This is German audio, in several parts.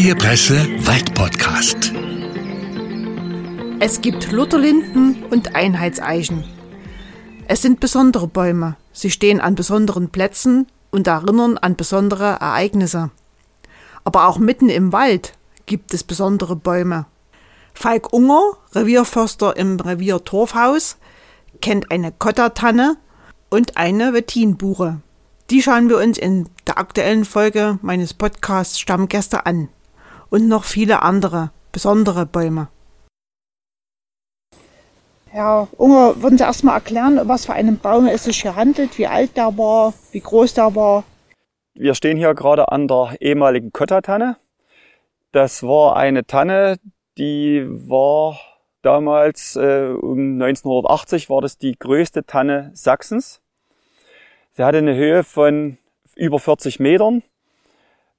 Freie Presse Waldpodcast. Es gibt Lutherlinden und Einheitseichen. Es sind besondere Bäume. Sie stehen an besonderen Plätzen und erinnern an besondere Ereignisse. Aber auch mitten im Wald gibt es besondere Bäume. Falk Unger, Revierförster im Revier Torfhaus, kennt eine Kottertanne und eine Wettinbuche. Die schauen wir uns in der aktuellen Folge meines Podcasts Stammgäste an. Und noch viele andere besondere Bäume. Herr Unger, würden Sie erstmal erklären, was für einen Baum es sich hier handelt, wie alt der war, wie groß der war? Wir stehen hier gerade an der ehemaligen Kottertanne. Das war eine Tanne, die war damals äh, um 1980 war das die größte Tanne Sachsens. Sie hatte eine Höhe von über 40 Metern,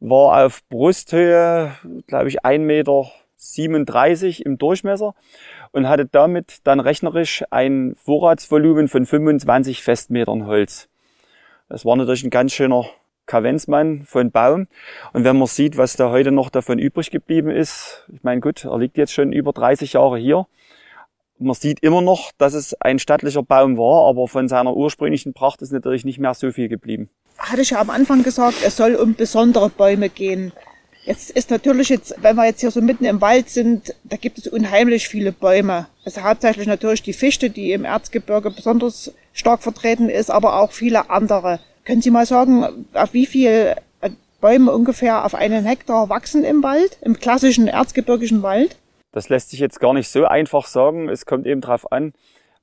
war auf Brusthöhe, glaube ich, 1,37 Meter im Durchmesser und hatte damit dann rechnerisch ein Vorratsvolumen von 25 Festmetern Holz. Das war natürlich ein ganz schöner Kavenzmann von Baum. Und wenn man sieht, was da heute noch davon übrig geblieben ist, ich meine, gut, er liegt jetzt schon über 30 Jahre hier man sieht immer noch, dass es ein stattlicher Baum war, aber von seiner ursprünglichen Pracht ist natürlich nicht mehr so viel geblieben. Hatte ich ja am Anfang gesagt, es soll um besondere Bäume gehen. Jetzt ist natürlich jetzt, wenn wir jetzt hier so mitten im Wald sind, da gibt es unheimlich viele Bäume. Also hauptsächlich natürlich die Fichte, die im Erzgebirge besonders stark vertreten ist, aber auch viele andere. Können Sie mal sagen, auf wie viel Bäume ungefähr auf einen Hektar wachsen im Wald, im klassischen erzgebirgischen Wald? Das lässt sich jetzt gar nicht so einfach sagen. Es kommt eben darauf an,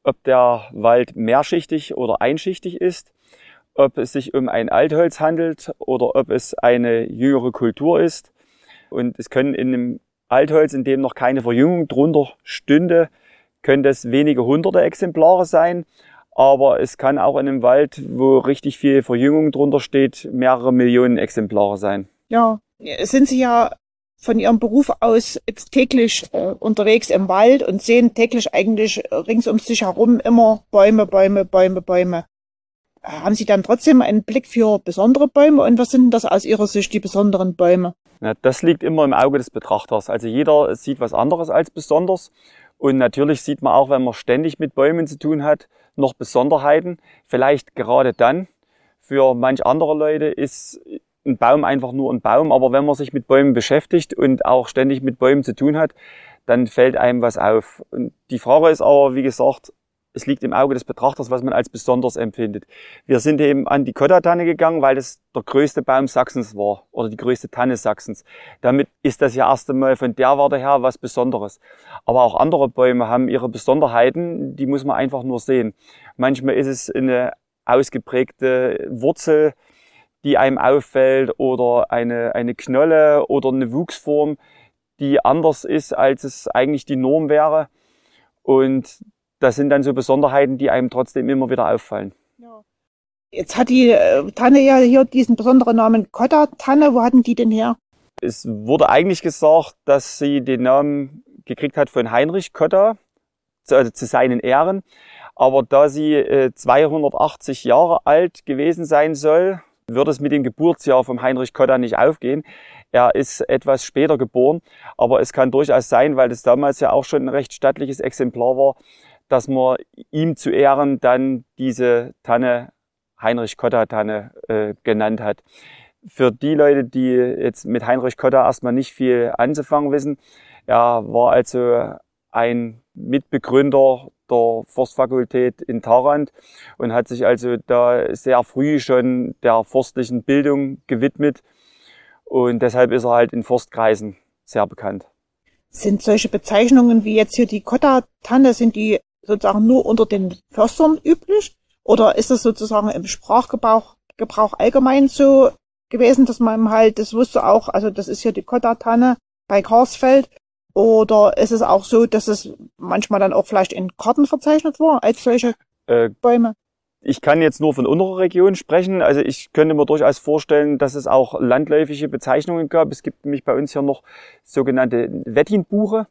ob der Wald mehrschichtig oder einschichtig ist, ob es sich um ein Altholz handelt oder ob es eine jüngere Kultur ist. Und es können in einem Altholz, in dem noch keine Verjüngung drunter stünde, können das wenige hunderte Exemplare sein. Aber es kann auch in einem Wald, wo richtig viel Verjüngung drunter steht, mehrere Millionen Exemplare sein. Ja, sind Sie ja von ihrem Beruf aus jetzt täglich äh, unterwegs im Wald und sehen täglich eigentlich rings um sich herum immer Bäume, Bäume, Bäume, Bäume. Haben Sie dann trotzdem einen Blick für besondere Bäume und was sind das aus Ihrer Sicht die besonderen Bäume? Ja, das liegt immer im Auge des Betrachters. Also jeder sieht was anderes als besonders. Und natürlich sieht man auch, wenn man ständig mit Bäumen zu tun hat, noch Besonderheiten. Vielleicht gerade dann. Für manch andere Leute ist ein Baum einfach nur ein Baum, aber wenn man sich mit Bäumen beschäftigt und auch ständig mit Bäumen zu tun hat, dann fällt einem was auf. Und die Frage ist aber, wie gesagt, es liegt im Auge des Betrachters, was man als besonders empfindet. Wir sind eben an die Kotta-Tanne gegangen, weil das der größte Baum Sachsens war oder die größte Tanne Sachsens. Damit ist das ja erst einmal von der Warte her was Besonderes. Aber auch andere Bäume haben ihre Besonderheiten, die muss man einfach nur sehen. Manchmal ist es eine ausgeprägte Wurzel, die einem auffällt oder eine, eine Knolle oder eine Wuchsform, die anders ist, als es eigentlich die Norm wäre. Und das sind dann so Besonderheiten, die einem trotzdem immer wieder auffallen. Ja. Jetzt hat die äh, Tanne ja hier diesen besonderen Namen Kotta-Tanne. Wo hatten die denn her? Es wurde eigentlich gesagt, dass sie den Namen gekriegt hat von Heinrich Kotta, also zu seinen Ehren. Aber da sie äh, 280 Jahre alt gewesen sein soll, wird es mit dem Geburtsjahr vom Heinrich Kotta nicht aufgehen. Er ist etwas später geboren, aber es kann durchaus sein, weil das damals ja auch schon ein recht stattliches Exemplar war, dass man ihm zu Ehren dann diese Tanne Heinrich Kotta Tanne äh, genannt hat. Für die Leute, die jetzt mit Heinrich Kotta erstmal nicht viel anzufangen wissen, er war also ein Mitbegründer der Forstfakultät in Tarant und hat sich also da sehr früh schon der forstlichen Bildung gewidmet. Und deshalb ist er halt in Forstkreisen sehr bekannt. Sind solche Bezeichnungen wie jetzt hier die Kotta-Tanne, sind die sozusagen nur unter den Förstern üblich? Oder ist das sozusagen im Sprachgebrauch Gebrauch allgemein so gewesen, dass man halt, das wusste auch, also das ist hier die Kotta-Tanne bei Karsfeld oder ist es auch so, dass es manchmal dann auch vielleicht in Karten verzeichnet war als solche äh, Bäume? Ich kann jetzt nur von unserer Region sprechen. Also ich könnte mir durchaus vorstellen, dass es auch landläufige Bezeichnungen gab. Es gibt nämlich bei uns hier noch sogenannte Wettinbuche.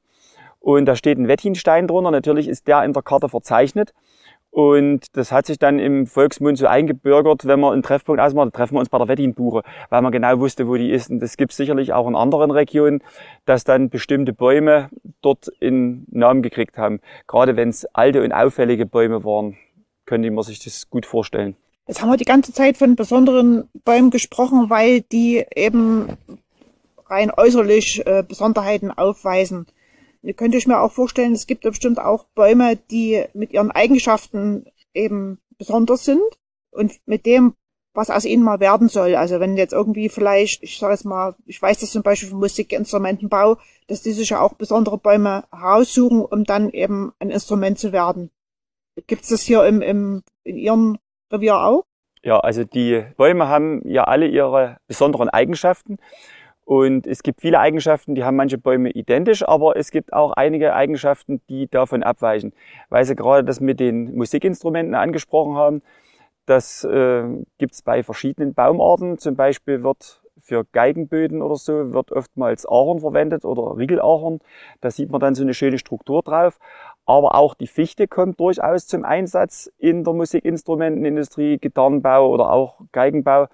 Und da steht ein Wettinstein drunter. Natürlich ist der in der Karte verzeichnet. Und das hat sich dann im Volksmund so eingebürgert, wenn man einen Treffpunkt ausmacht, treffen wir uns bei der Weddinbuche, weil man genau wusste, wo die ist. Und das gibt es sicherlich auch in anderen Regionen, dass dann bestimmte Bäume dort in Namen gekriegt haben. Gerade wenn es alte und auffällige Bäume waren, könnte man sich das gut vorstellen. Jetzt haben wir die ganze Zeit von besonderen Bäumen gesprochen, weil die eben rein äußerlich äh, Besonderheiten aufweisen. Ihr könnt euch mir auch vorstellen, es gibt bestimmt auch Bäume, die mit ihren Eigenschaften eben besonders sind und mit dem, was aus ihnen mal werden soll. Also wenn jetzt irgendwie vielleicht, ich sage jetzt mal, ich weiß das zum Beispiel vom Musikinstrumentenbau, dass die sich ja auch besondere Bäume heraussuchen, um dann eben ein Instrument zu werden. Gibt es das hier im, im, in Ihrem Revier auch? Ja, also die Bäume haben ja alle ihre besonderen Eigenschaften. Und es gibt viele Eigenschaften, die haben manche Bäume identisch, aber es gibt auch einige Eigenschaften, die davon abweichen. Weil Sie gerade das mit den Musikinstrumenten angesprochen haben, das äh, gibt es bei verschiedenen Baumarten. Zum Beispiel wird für Geigenböden oder so wird oftmals Ahorn verwendet oder Riegelahorn. Da sieht man dann so eine schöne Struktur drauf. Aber auch die Fichte kommt durchaus zum Einsatz in der Musikinstrumentenindustrie, Gitarrenbau oder auch Geigenbau.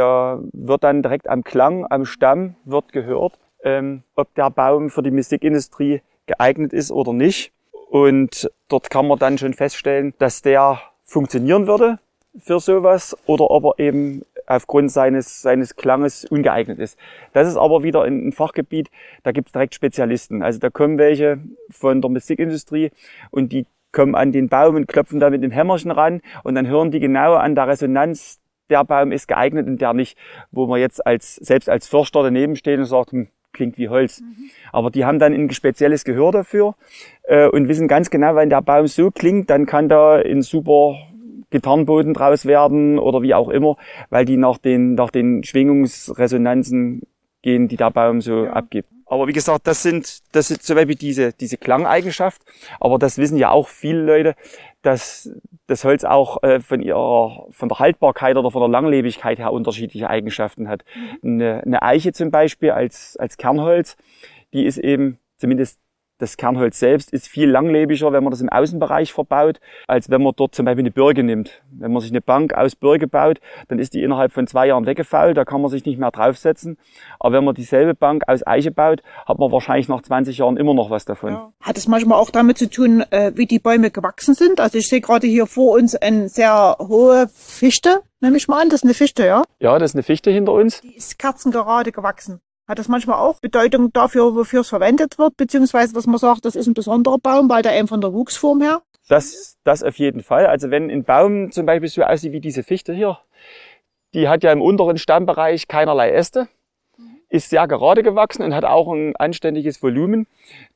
Da wird dann direkt am Klang, am Stamm wird gehört, ähm, ob der Baum für die Musikindustrie geeignet ist oder nicht. Und dort kann man dann schon feststellen, dass der funktionieren würde für sowas oder ob er eben aufgrund seines, seines Klanges ungeeignet ist. Das ist aber wieder ein, Fachgebiet, da gibt es direkt Spezialisten. Also da kommen welche von der Musikindustrie und die kommen an den Baum und klopfen da mit dem Hämmerchen ran und dann hören die genau an der Resonanz der Baum ist geeignet und der nicht, wo man jetzt als, selbst als Förster daneben steht und sagt, hm, klingt wie Holz. Mhm. Aber die haben dann ein spezielles Gehör dafür äh, und wissen ganz genau, wenn der Baum so klingt, dann kann da ein super Gitarrenboden draus werden oder wie auch immer, weil die nach den, nach den Schwingungsresonanzen gehen, die der Baum so ja. abgibt. Aber wie gesagt, das sind, das sind zum Beispiel diese, diese Klangeigenschaft. Aber das wissen ja auch viele Leute, dass das Holz auch äh, von ihrer, von der Haltbarkeit oder von der Langlebigkeit her unterschiedliche Eigenschaften hat. Mhm. Eine, eine Eiche zum Beispiel als, als Kernholz, die ist eben zumindest das Kernholz selbst ist viel langlebiger, wenn man das im Außenbereich verbaut, als wenn man dort zum Beispiel eine Birke nimmt. Wenn man sich eine Bank aus Birke baut, dann ist die innerhalb von zwei Jahren weggefault, da kann man sich nicht mehr draufsetzen. Aber wenn man dieselbe Bank aus Eiche baut, hat man wahrscheinlich nach 20 Jahren immer noch was davon. Ja. Hat es manchmal auch damit zu tun, äh, wie die Bäume gewachsen sind? Also ich sehe gerade hier vor uns eine sehr hohe Fichte, nehme ich mal an, das ist eine Fichte, ja? Ja, das ist eine Fichte hinter uns. Die ist kerzengerade gewachsen. Hat das manchmal auch Bedeutung dafür, wofür es verwendet wird, beziehungsweise dass man sagt, das ist ein besonderer Baum, weil der eben von der Wuchsform her? Das, das auf jeden Fall. Also wenn ein Baum zum Beispiel so aussieht wie diese Fichte hier, die hat ja im unteren Stammbereich keinerlei Äste, ist sehr gerade gewachsen und hat auch ein anständiges Volumen.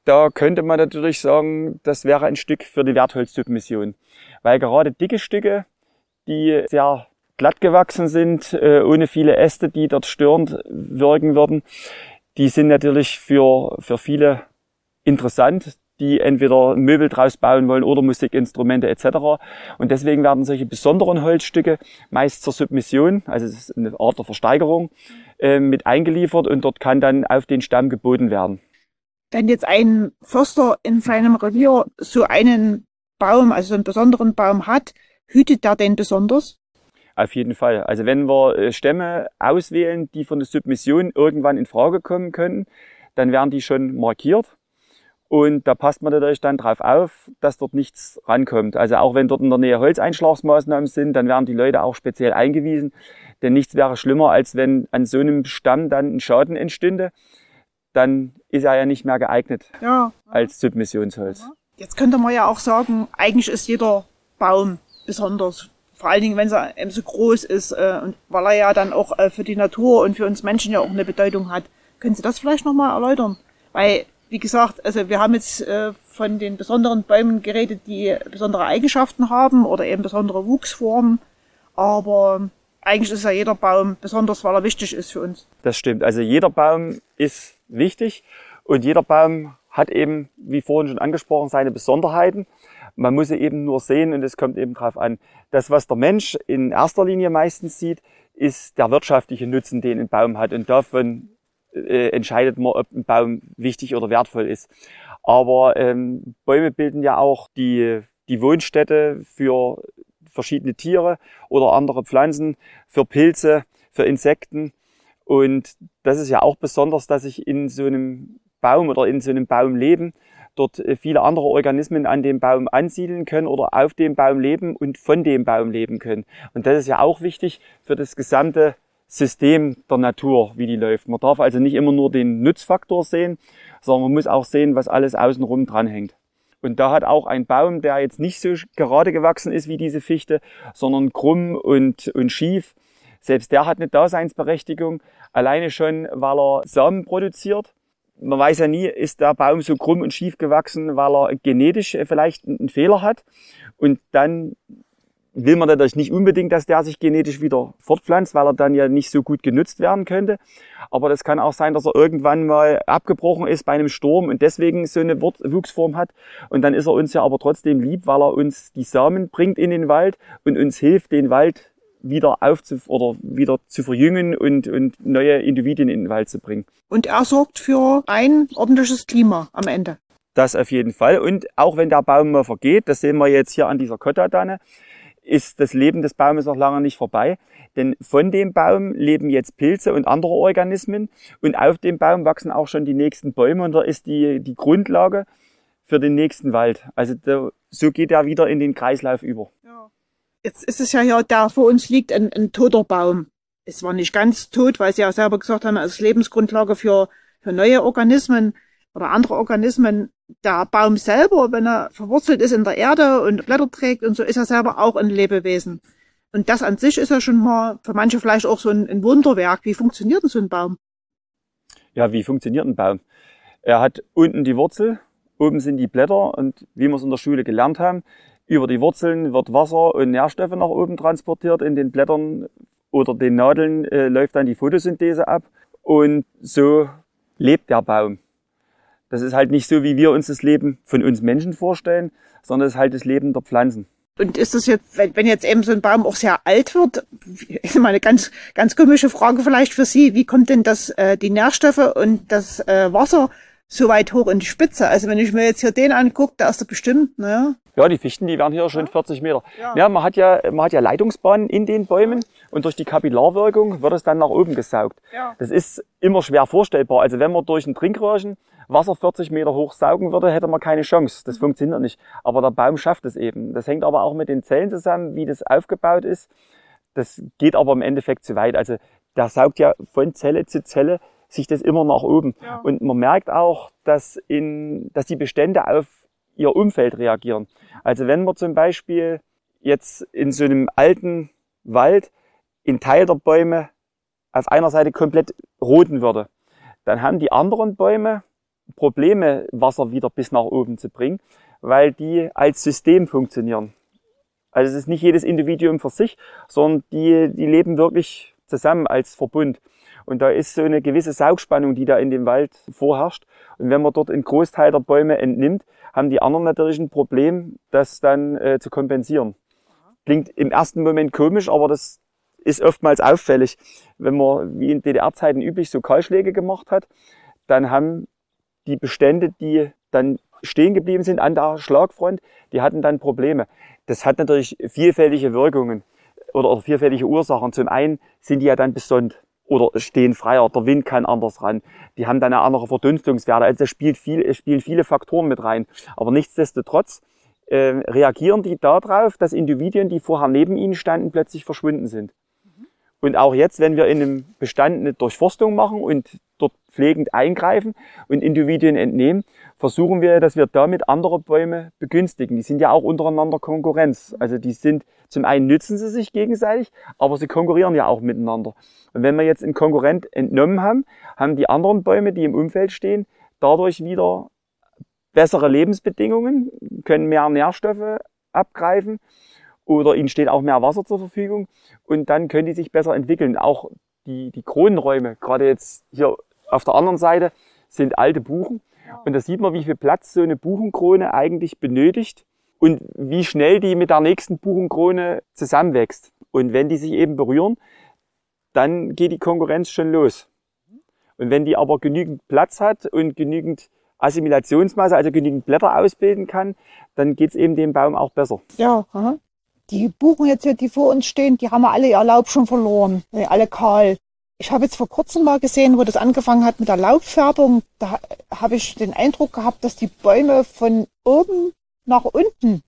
Da könnte man natürlich sagen, das wäre ein Stück für die Wertholzsubmission. Weil gerade dicke Stücke, die sehr glatt gewachsen sind, äh, ohne viele Äste, die dort störend wirken würden. Die sind natürlich für, für viele interessant, die entweder Möbel draus bauen wollen oder Musikinstrumente etc. Und deswegen werden solche besonderen Holzstücke meist zur Submission, also es ist eine Art der Versteigerung, äh, mit eingeliefert und dort kann dann auf den Stamm geboten werden. Wenn jetzt ein Förster in seinem Revier so einen Baum, also einen besonderen Baum hat, hütet der den besonders? Auf jeden Fall. Also wenn wir äh, Stämme auswählen, die von der Submission irgendwann in Frage kommen können, dann werden die schon markiert. Und da passt man natürlich dann drauf auf, dass dort nichts rankommt. Also auch wenn dort in der Nähe Holzeinschlagsmaßnahmen sind, dann werden die Leute auch speziell eingewiesen. Denn nichts wäre schlimmer, als wenn an so einem Stamm dann ein Schaden entstünde. Dann ist er ja nicht mehr geeignet ja. als Submissionsholz. Jetzt könnte man ja auch sagen, eigentlich ist jeder Baum besonders vor allen Dingen, wenn er eben so groß ist äh, und weil er ja dann auch äh, für die Natur und für uns Menschen ja auch eine Bedeutung hat. Können Sie das vielleicht nochmal erläutern? Weil, wie gesagt, also wir haben jetzt äh, von den besonderen Bäumen geredet, die besondere Eigenschaften haben oder eben besondere Wuchsformen, aber eigentlich ist ja jeder Baum besonders, weil er wichtig ist für uns. Das stimmt. Also jeder Baum ist wichtig und jeder Baum hat eben, wie vorhin schon angesprochen, seine Besonderheiten. Man muss sie eben nur sehen und es kommt eben drauf an. Das, was der Mensch in erster Linie meistens sieht, ist der wirtschaftliche Nutzen, den ein Baum hat. Und davon äh, entscheidet man, ob ein Baum wichtig oder wertvoll ist. Aber ähm, Bäume bilden ja auch die die Wohnstätte für verschiedene Tiere oder andere Pflanzen, für Pilze, für Insekten. Und das ist ja auch besonders, dass ich in so einem Baum oder in so einem Baum leben, dort äh, viele andere Organismen an dem Baum ansiedeln können oder auf dem Baum leben und von dem Baum leben können. Und das ist ja auch wichtig für das gesamte System der Natur, wie die läuft. Man darf also nicht immer nur den Nutzfaktor sehen, sondern man muss auch sehen, was alles außenrum dranhängt. Und da hat auch ein Baum, der jetzt nicht so gerade gewachsen ist wie diese Fichte, sondern krumm und, und schief, selbst der hat eine Daseinsberechtigung, alleine schon, weil er Samen produziert. Man weiß ja nie, ist der Baum so krumm und schief gewachsen, weil er genetisch vielleicht einen Fehler hat. Und dann will man natürlich nicht unbedingt, dass der sich genetisch wieder fortpflanzt, weil er dann ja nicht so gut genutzt werden könnte. Aber das kann auch sein, dass er irgendwann mal abgebrochen ist bei einem Sturm und deswegen so eine Wuchsform hat. Und dann ist er uns ja aber trotzdem lieb, weil er uns die Samen bringt in den Wald und uns hilft, den Wald wieder aufzu oder wieder zu verjüngen und, und neue Individuen in den Wald zu bringen. Und er sorgt für ein ordentliches Klima am Ende. Das auf jeden Fall. Und auch wenn der Baum mal vergeht, das sehen wir jetzt hier an dieser Kottatanne, ist das Leben des Baumes noch lange nicht vorbei. Denn von dem Baum leben jetzt Pilze und andere Organismen und auf dem Baum wachsen auch schon die nächsten Bäume und da ist die, die Grundlage für den nächsten Wald. Also da, so geht er wieder in den Kreislauf über. Ja. Jetzt ist es ja hier, da vor uns liegt ein, ein toter Baum. Es war nicht ganz tot, weil Sie ja selber gesagt haben, als Lebensgrundlage für, für neue Organismen oder andere Organismen der Baum selber, wenn er verwurzelt ist in der Erde und Blätter trägt und so, ist er selber auch ein Lebewesen. Und das an sich ist ja schon mal für manche vielleicht auch so ein, ein Wunderwerk. Wie funktioniert denn so ein Baum? Ja, wie funktioniert ein Baum? Er hat unten die Wurzel, oben sind die Blätter und wie wir es in der Schule gelernt haben, über die Wurzeln wird Wasser und Nährstoffe nach oben transportiert. In den Blättern oder den Nadeln äh, läuft dann die Photosynthese ab und so lebt der Baum. Das ist halt nicht so, wie wir uns das Leben von uns Menschen vorstellen, sondern es ist halt das Leben der Pflanzen. Und ist das jetzt, wenn, jetzt eben so ein Baum auch sehr alt wird, ist mal eine ganz, ganz komische Frage vielleicht für Sie, wie kommt denn das, äh, die Nährstoffe und das äh, Wasser so weit hoch in die Spitze? Also wenn ich mir jetzt hier den angucke, da ist er bestimmt, ne? Ja, die Fichten, die werden hier schon 40 Meter. Ja. ja, man hat ja, man hat ja Leitungsbahnen in den Bäumen und durch die Kapillarwirkung wird es dann nach oben gesaugt. Ja. Das ist immer schwer vorstellbar. Also wenn man durch ein Trinkröhrchen Wasser 40 Meter hoch saugen würde, hätte man keine Chance. Das mhm. funktioniert nicht. Aber der Baum schafft es eben. Das hängt aber auch mit den Zellen zusammen, wie das aufgebaut ist. Das geht aber im Endeffekt zu weit. Also der saugt ja von Zelle zu Zelle sich das immer nach oben. Ja. Und man merkt auch, dass, in, dass die Bestände auf ihr Umfeld reagieren. Also wenn man zum Beispiel jetzt in so einem alten Wald in Teil der Bäume auf einer Seite komplett roten würde, dann haben die anderen Bäume Probleme, Wasser wieder bis nach oben zu bringen, weil die als System funktionieren. Also es ist nicht jedes Individuum für sich, sondern die, die leben wirklich zusammen als Verbund. Und da ist so eine gewisse Saugspannung, die da in dem Wald vorherrscht. Und wenn man dort einen Großteil der Bäume entnimmt, haben die anderen natürlich ein Problem, das dann äh, zu kompensieren. Klingt im ersten Moment komisch, aber das ist oftmals auffällig. Wenn man wie in DDR-Zeiten üblich so Kahlschläge gemacht hat, dann haben die Bestände, die dann stehen geblieben sind an der Schlagfront, die hatten dann Probleme. Das hat natürlich vielfältige Wirkungen oder, vielfältige Ursachen. Zum einen sind die ja dann besonnt oder stehen freier, der Wind kann anders ran, die haben dann eine andere Verdunstungswerte. Also da spielt viel, es spielen viele Faktoren mit rein. Aber nichtsdestotrotz äh, reagieren die darauf, dass Individuen, die vorher neben ihnen standen, plötzlich verschwunden sind. Und auch jetzt, wenn wir in einem Bestand eine Durchforstung machen und dort pflegend eingreifen und Individuen entnehmen, versuchen wir, dass wir damit andere Bäume begünstigen. Die sind ja auch untereinander Konkurrenz. Also die sind, zum einen nützen sie sich gegenseitig, aber sie konkurrieren ja auch miteinander. Und wenn wir jetzt einen Konkurrent entnommen haben, haben die anderen Bäume, die im Umfeld stehen, dadurch wieder bessere Lebensbedingungen, können mehr Nährstoffe abgreifen oder ihnen steht auch mehr Wasser zur Verfügung und dann können die sich besser entwickeln. Auch die, die Kronenräume, gerade jetzt hier auf der anderen Seite, sind alte Buchen. Und da sieht man, wie viel Platz so eine Buchenkrone eigentlich benötigt und wie schnell die mit der nächsten Buchenkrone zusammenwächst. Und wenn die sich eben berühren, dann geht die Konkurrenz schon los. Und wenn die aber genügend Platz hat und genügend Assimilationsmasse, also genügend Blätter ausbilden kann, dann geht es eben dem Baum auch besser. Ja, aha. Die Buchen jetzt hier, die vor uns stehen, die haben ja alle ihr Laub schon verloren, äh, alle kahl. Ich habe jetzt vor kurzem mal gesehen, wo das angefangen hat mit der Laubfärbung, da habe ich den Eindruck gehabt, dass die Bäume von oben nach unten,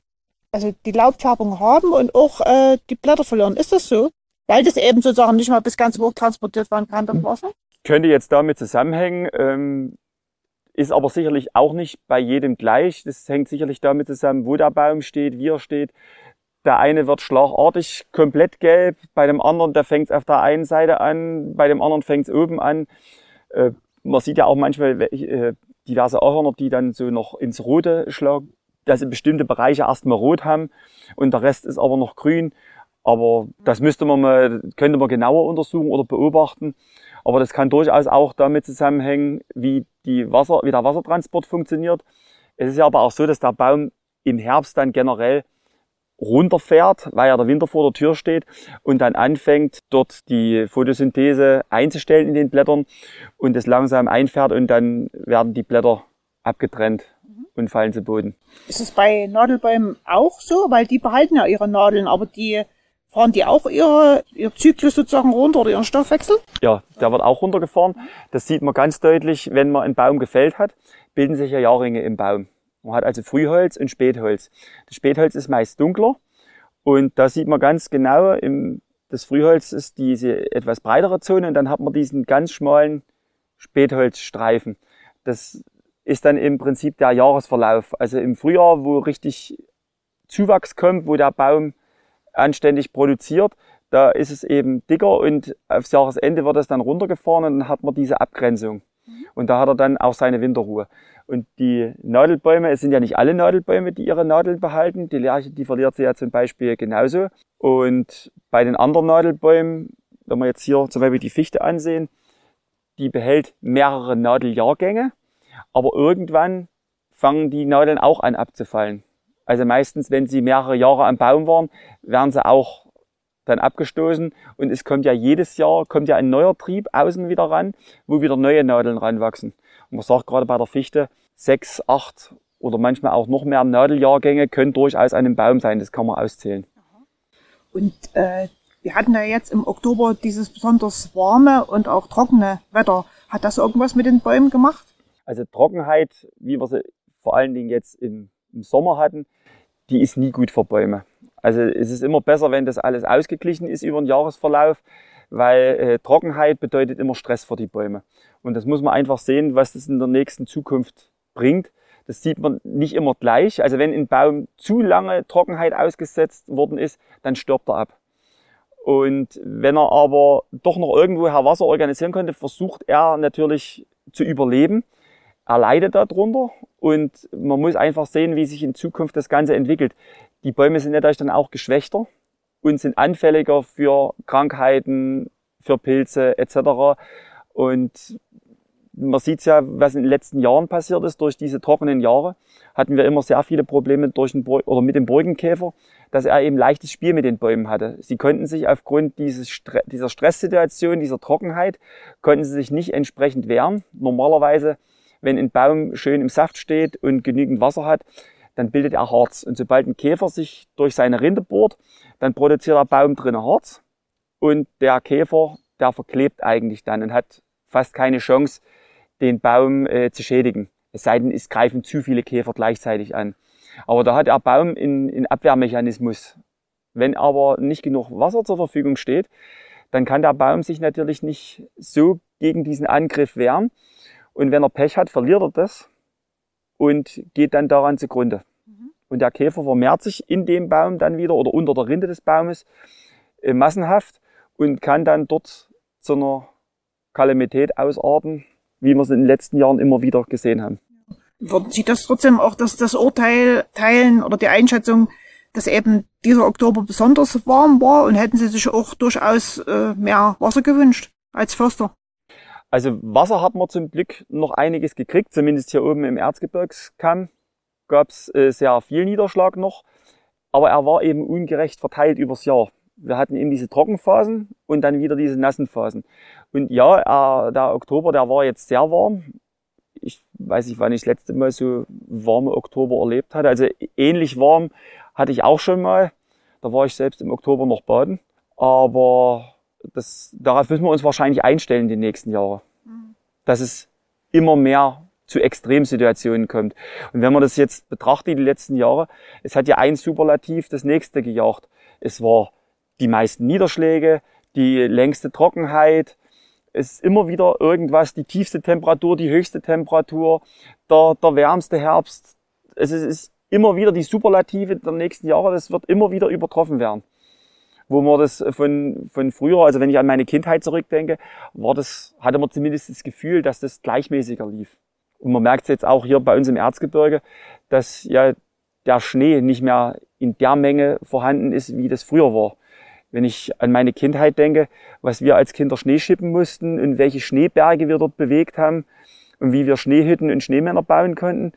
also die Laubfärbung haben und auch äh, die Blätter verlieren. Ist das so? Weil das eben sozusagen nicht mal bis ganz hoch transportiert werden kann, das Wasser? Könnte jetzt damit zusammenhängen, ähm, ist aber sicherlich auch nicht bei jedem gleich. Das hängt sicherlich damit zusammen, wo der Baum steht, wie er steht. Der eine wird schlagartig komplett gelb, bei dem anderen, der fängt es auf der einen Seite an, bei dem anderen fängt es oben an. Äh, man sieht ja auch manchmal äh, diverse Ahorner, die dann so noch ins Rote schlagen, dass sie bestimmte Bereiche erstmal rot haben und der Rest ist aber noch grün. Aber das müsste man mal, könnte man genauer untersuchen oder beobachten. Aber das kann durchaus auch damit zusammenhängen, wie, die Wasser, wie der Wassertransport funktioniert. Es ist ja aber auch so, dass der Baum im Herbst dann generell runterfährt, weil ja der Winter vor der Tür steht und dann anfängt, dort die Photosynthese einzustellen in den Blättern und es langsam einfährt und dann werden die Blätter abgetrennt und fallen zu Boden. Ist es bei Nadelbäumen auch so? Weil die behalten ja ihre Nadeln, aber die fahren die auch ihre, ihr Zyklus sozusagen runter oder ihren Stoffwechsel? Ja, der wird auch runtergefahren. Das sieht man ganz deutlich, wenn man einen Baum gefällt hat, bilden sich ja Jahrringe im Baum. Man hat also Frühholz und Spätholz. Das Spätholz ist meist dunkler und da sieht man ganz genau, im, das Frühholz ist diese etwas breitere Zone und dann hat man diesen ganz schmalen Spätholzstreifen. Das ist dann im Prinzip der Jahresverlauf. Also im Frühjahr, wo richtig Zuwachs kommt, wo der Baum anständig produziert, da ist es eben dicker und aufs Jahresende wird es dann runtergefahren und dann hat man diese Abgrenzung. Und da hat er dann auch seine Winterruhe. Und die Nadelbäume, es sind ja nicht alle Nadelbäume, die ihre Nadeln behalten. Die Lerche, die verliert sie ja zum Beispiel genauso. Und bei den anderen Nadelbäumen, wenn wir jetzt hier zum Beispiel die Fichte ansehen, die behält mehrere Nadeljahrgänge. Aber irgendwann fangen die Nadeln auch an abzufallen. Also meistens, wenn sie mehrere Jahre am Baum waren, werden sie auch dann abgestoßen und es kommt ja jedes Jahr, kommt ja ein neuer Trieb außen wieder ran, wo wieder neue Nadeln ranwachsen. Und man sagt gerade bei der Fichte, sechs, acht oder manchmal auch noch mehr Nadeljahrgänge können durchaus an einem Baum sein, das kann man auszählen. Und äh, wir hatten ja jetzt im Oktober dieses besonders warme und auch trockene Wetter. Hat das irgendwas mit den Bäumen gemacht? Also Trockenheit, wie wir sie vor allen Dingen jetzt im, im Sommer hatten, die ist nie gut für Bäume. Also es ist immer besser, wenn das alles ausgeglichen ist über den Jahresverlauf, weil äh, Trockenheit bedeutet immer Stress für die Bäume. Und das muss man einfach sehen, was das in der nächsten Zukunft bringt. Das sieht man nicht immer gleich. Also wenn ein Baum zu lange Trockenheit ausgesetzt worden ist, dann stirbt er ab. Und wenn er aber doch noch irgendwoher Wasser organisieren konnte, versucht er natürlich zu überleben. Er leidet darunter und man muss einfach sehen, wie sich in Zukunft das Ganze entwickelt. Die Bäume sind natürlich dann auch geschwächter und sind anfälliger für Krankheiten, für Pilze etc. Und man sieht ja, was in den letzten Jahren passiert ist. Durch diese trockenen Jahre hatten wir immer sehr viele Probleme durch den oder mit dem Burgenkäfer, dass er eben leichtes Spiel mit den Bäumen hatte. Sie konnten sich aufgrund dieses Stre dieser Stresssituation, dieser Trockenheit, konnten sie sich nicht entsprechend wehren. Normalerweise, wenn ein Baum schön im Saft steht und genügend Wasser hat, dann bildet er Harz. Und sobald ein Käfer sich durch seine Rinde bohrt, dann produziert der Baum drinnen Harz und der Käfer, der verklebt eigentlich dann und hat fast keine Chance, den Baum äh, zu schädigen. Es sei denn, es greifen zu viele Käfer gleichzeitig an. Aber da hat der Baum einen Abwehrmechanismus. Wenn aber nicht genug Wasser zur Verfügung steht, dann kann der Baum sich natürlich nicht so gegen diesen Angriff wehren. Und wenn er Pech hat, verliert er das und geht dann daran zugrunde. Mhm. Und der Käfer vermehrt sich in dem Baum dann wieder oder unter der Rinde des Baumes äh, massenhaft und kann dann dort zu einer Kalamität ausarten, wie wir es in den letzten Jahren immer wieder gesehen haben. Würden Sie das trotzdem auch das, das Urteil teilen oder die Einschätzung, dass eben dieser Oktober besonders warm war und hätten Sie sich auch durchaus äh, mehr Wasser gewünscht als Förster? Also Wasser hat man zum Glück noch einiges gekriegt, zumindest hier oben im Erzgebirgskamm gab es äh, sehr viel Niederschlag noch, aber er war eben ungerecht verteilt übers Jahr. Wir hatten eben diese Trockenphasen und dann wieder diese nassen Phasen. Und ja, äh, der Oktober, der war jetzt sehr warm. ich weiß nicht, wann ich das letzte Mal so warme Oktober erlebt hatte. Also ähnlich warm hatte ich auch schon mal. Da war ich selbst im Oktober noch baden. Aber das, darauf müssen wir uns wahrscheinlich einstellen die nächsten Jahre. Dass es immer mehr zu Extremsituationen kommt. Und wenn man das jetzt betrachtet, die letzten Jahre, es hat ja ein Superlativ das nächste gejagt. Es war die meisten Niederschläge, die längste Trockenheit, es ist immer wieder irgendwas, die tiefste Temperatur, die höchste Temperatur, der, der wärmste Herbst. Es ist, ist immer wieder die Superlative der nächsten Jahre, das wird immer wieder übertroffen werden. Wo man das von, von früher, also wenn ich an meine Kindheit zurückdenke, war das, hatte man zumindest das Gefühl, dass das gleichmäßiger lief. Und man merkt es jetzt auch hier bei uns im Erzgebirge, dass ja der Schnee nicht mehr in der Menge vorhanden ist, wie das früher war. Wenn ich an meine Kindheit denke, was wir als Kinder Schnee schippen mussten und welche Schneeberge wir dort bewegt haben und wie wir Schneehütten und Schneemänner bauen konnten.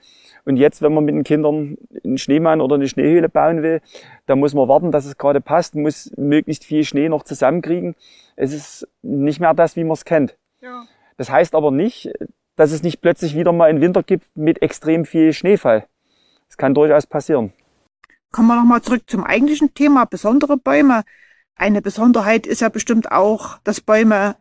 Und jetzt, wenn man mit den Kindern einen Schneemann oder eine Schneehöhle bauen will, dann muss man warten, dass es gerade passt, muss möglichst viel Schnee noch zusammenkriegen. Es ist nicht mehr das, wie man es kennt. Ja. Das heißt aber nicht, dass es nicht plötzlich wieder mal einen Winter gibt mit extrem viel Schneefall. Das kann durchaus passieren. Kommen wir nochmal zurück zum eigentlichen Thema, besondere Bäume. Eine Besonderheit ist ja bestimmt auch, dass Bäume,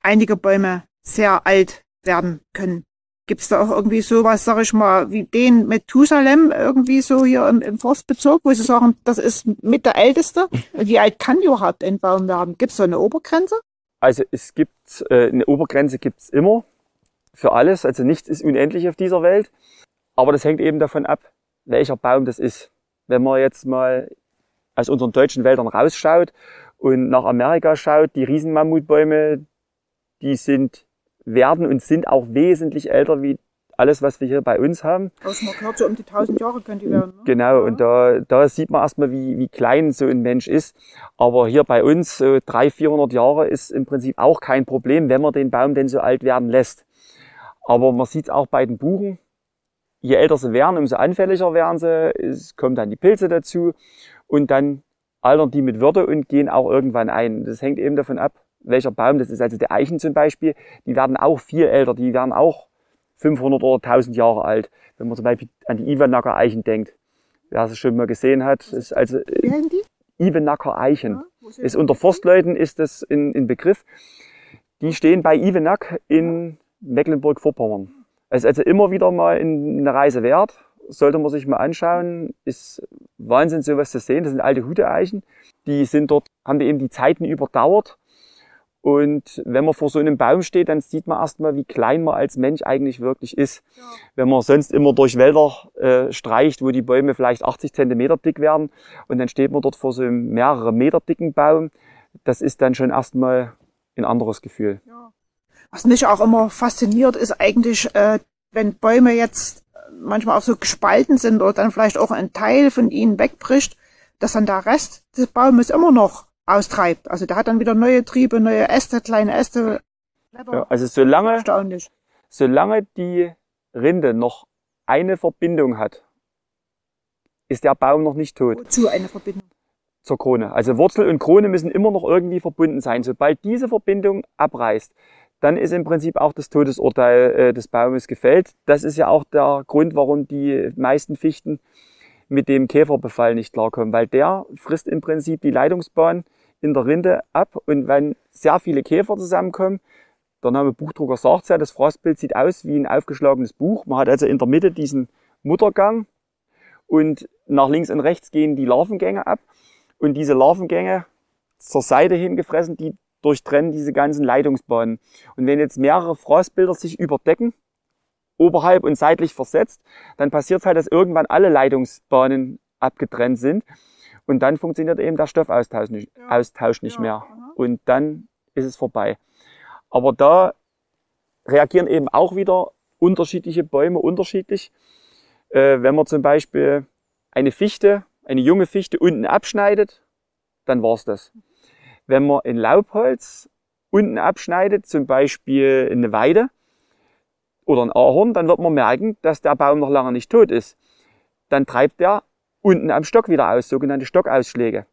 einige Bäume sehr alt werden können. Gibt's da auch irgendwie sowas, sag ich mal, wie den Methusalem irgendwie so hier im, im Forstbezirk, wo Sie sagen, das ist mit der älteste? Wie alt kann überhaupt ein Baum werden? Gibt's da eine Obergrenze? Also es gibt äh, eine Obergrenze gibt's immer für alles. Also nichts ist unendlich auf dieser Welt. Aber das hängt eben davon ab, welcher Baum das ist. Wenn man jetzt mal aus unseren deutschen Wäldern rausschaut und nach Amerika schaut, die Riesenmammutbäume, die sind, werden und sind auch wesentlich älter wie alles, was wir hier bei uns haben. Also man gehört so um die 1000 Jahre können die werden. Ne? Genau, ja. und da, da sieht man erstmal, wie, wie klein so ein Mensch ist. Aber hier bei uns, so 300, 400 Jahre ist im Prinzip auch kein Problem, wenn man den Baum denn so alt werden lässt. Aber man sieht es auch bei den Buchen. Je älter sie werden, umso anfälliger werden sie. Es kommen dann die Pilze dazu und dann altern die mit Würde und gehen auch irgendwann ein. Das hängt eben davon ab, welcher Baum das ist. Also die Eichen zum Beispiel, die werden auch viel älter, die werden auch 500 oder 1000 Jahre alt. Wenn man zum Beispiel an die Ivenacker Eichen denkt. Wer es schon mal gesehen hat, ist also die? Ivenacker Eichen. Ja, ist unter Forstleuten ist das ein, ein Begriff. Die stehen bei Ivenack in Mecklenburg-Vorpommern. Es ist also immer wieder mal eine Reise wert sollte man sich mal anschauen. Ist Wahnsinn, sowas zu sehen. Das sind alte Huteeichen. Die sind dort, haben die eben die Zeiten überdauert. Und wenn man vor so einem Baum steht, dann sieht man erstmal, wie klein man als Mensch eigentlich wirklich ist. Ja. Wenn man sonst immer durch Wälder äh, streicht, wo die Bäume vielleicht 80 Zentimeter dick werden, und dann steht man dort vor so einem mehrere Meter dicken Baum, das ist dann schon erstmal ein anderes Gefühl. Ja. Was mich auch immer fasziniert, ist eigentlich, äh, wenn Bäume jetzt manchmal auch so gespalten sind oder dann vielleicht auch ein Teil von ihnen wegbricht, dass dann der Rest des Baumes immer noch austreibt. Also der hat dann wieder neue Triebe, neue Äste, kleine Äste. Ja, also solange, solange die Rinde noch eine Verbindung hat, ist der Baum noch nicht tot. Wozu eine Verbindung? Zur Krone. Also Wurzel und Krone müssen immer noch irgendwie verbunden sein. Sobald diese Verbindung abreißt, dann ist im Prinzip auch das Todesurteil äh, des Baumes gefällt. Das ist ja auch der Grund, warum die meisten Fichten mit dem Käferbefall nicht klarkommen, weil der frisst im Prinzip die Leitungsbahn in der Rinde ab und wenn sehr viele Käfer zusammenkommen, der Name Buchdrucker sagt ja, das Frostbild sieht aus wie ein aufgeschlagenes Buch. Man hat also in der Mitte diesen Muttergang und nach links und rechts gehen die Larvengänge ab und diese Larvengänge zur Seite hingefressen, die durchtrennen diese ganzen Leitungsbahnen. Und wenn jetzt mehrere Frostbilder sich überdecken, oberhalb und seitlich versetzt, dann passiert halt, dass irgendwann alle Leitungsbahnen abgetrennt sind. Und dann funktioniert eben der Stoffaustausch nicht, ja. Austausch nicht ja, mehr. Aha. Und dann ist es vorbei. Aber da reagieren eben auch wieder unterschiedliche Bäume unterschiedlich. Äh, wenn man zum Beispiel eine Fichte, eine junge Fichte unten abschneidet, dann war's das wenn man ein Laubholz unten abschneidet, zum Beispiel eine Weide oder ein Ahorn, dann wird man merken, dass der Baum noch lange nicht tot ist. Dann treibt der unten am Stock wieder aus, sogenannte Stockausschläge.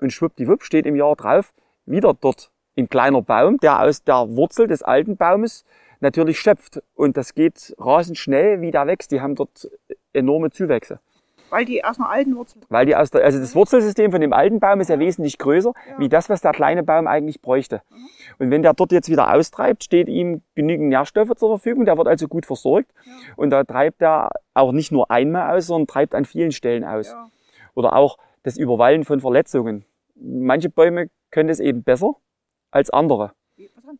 Und schwuppdiwupp steht im Jahr drauf wieder dort ein kleiner Baum, der aus der Wurzel des alten Baumes natürlich schöpft. Und das geht rasend schnell, wie der wächst. Die haben dort enorme Zuwächse. Weil die aus einer alten Wurzel. Weil die aus der, also das Wurzelsystem von dem alten Baum ist ja wesentlich größer, wie das, was der kleine Baum eigentlich bräuchte. Und wenn der dort jetzt wieder austreibt, steht ihm genügend Nährstoffe zur Verfügung, der wird also gut versorgt. Und da treibt er auch nicht nur einmal aus, sondern treibt an vielen Stellen aus. Ja. Oder auch das Überwallen von Verletzungen. Manche Bäume können das eben besser als andere.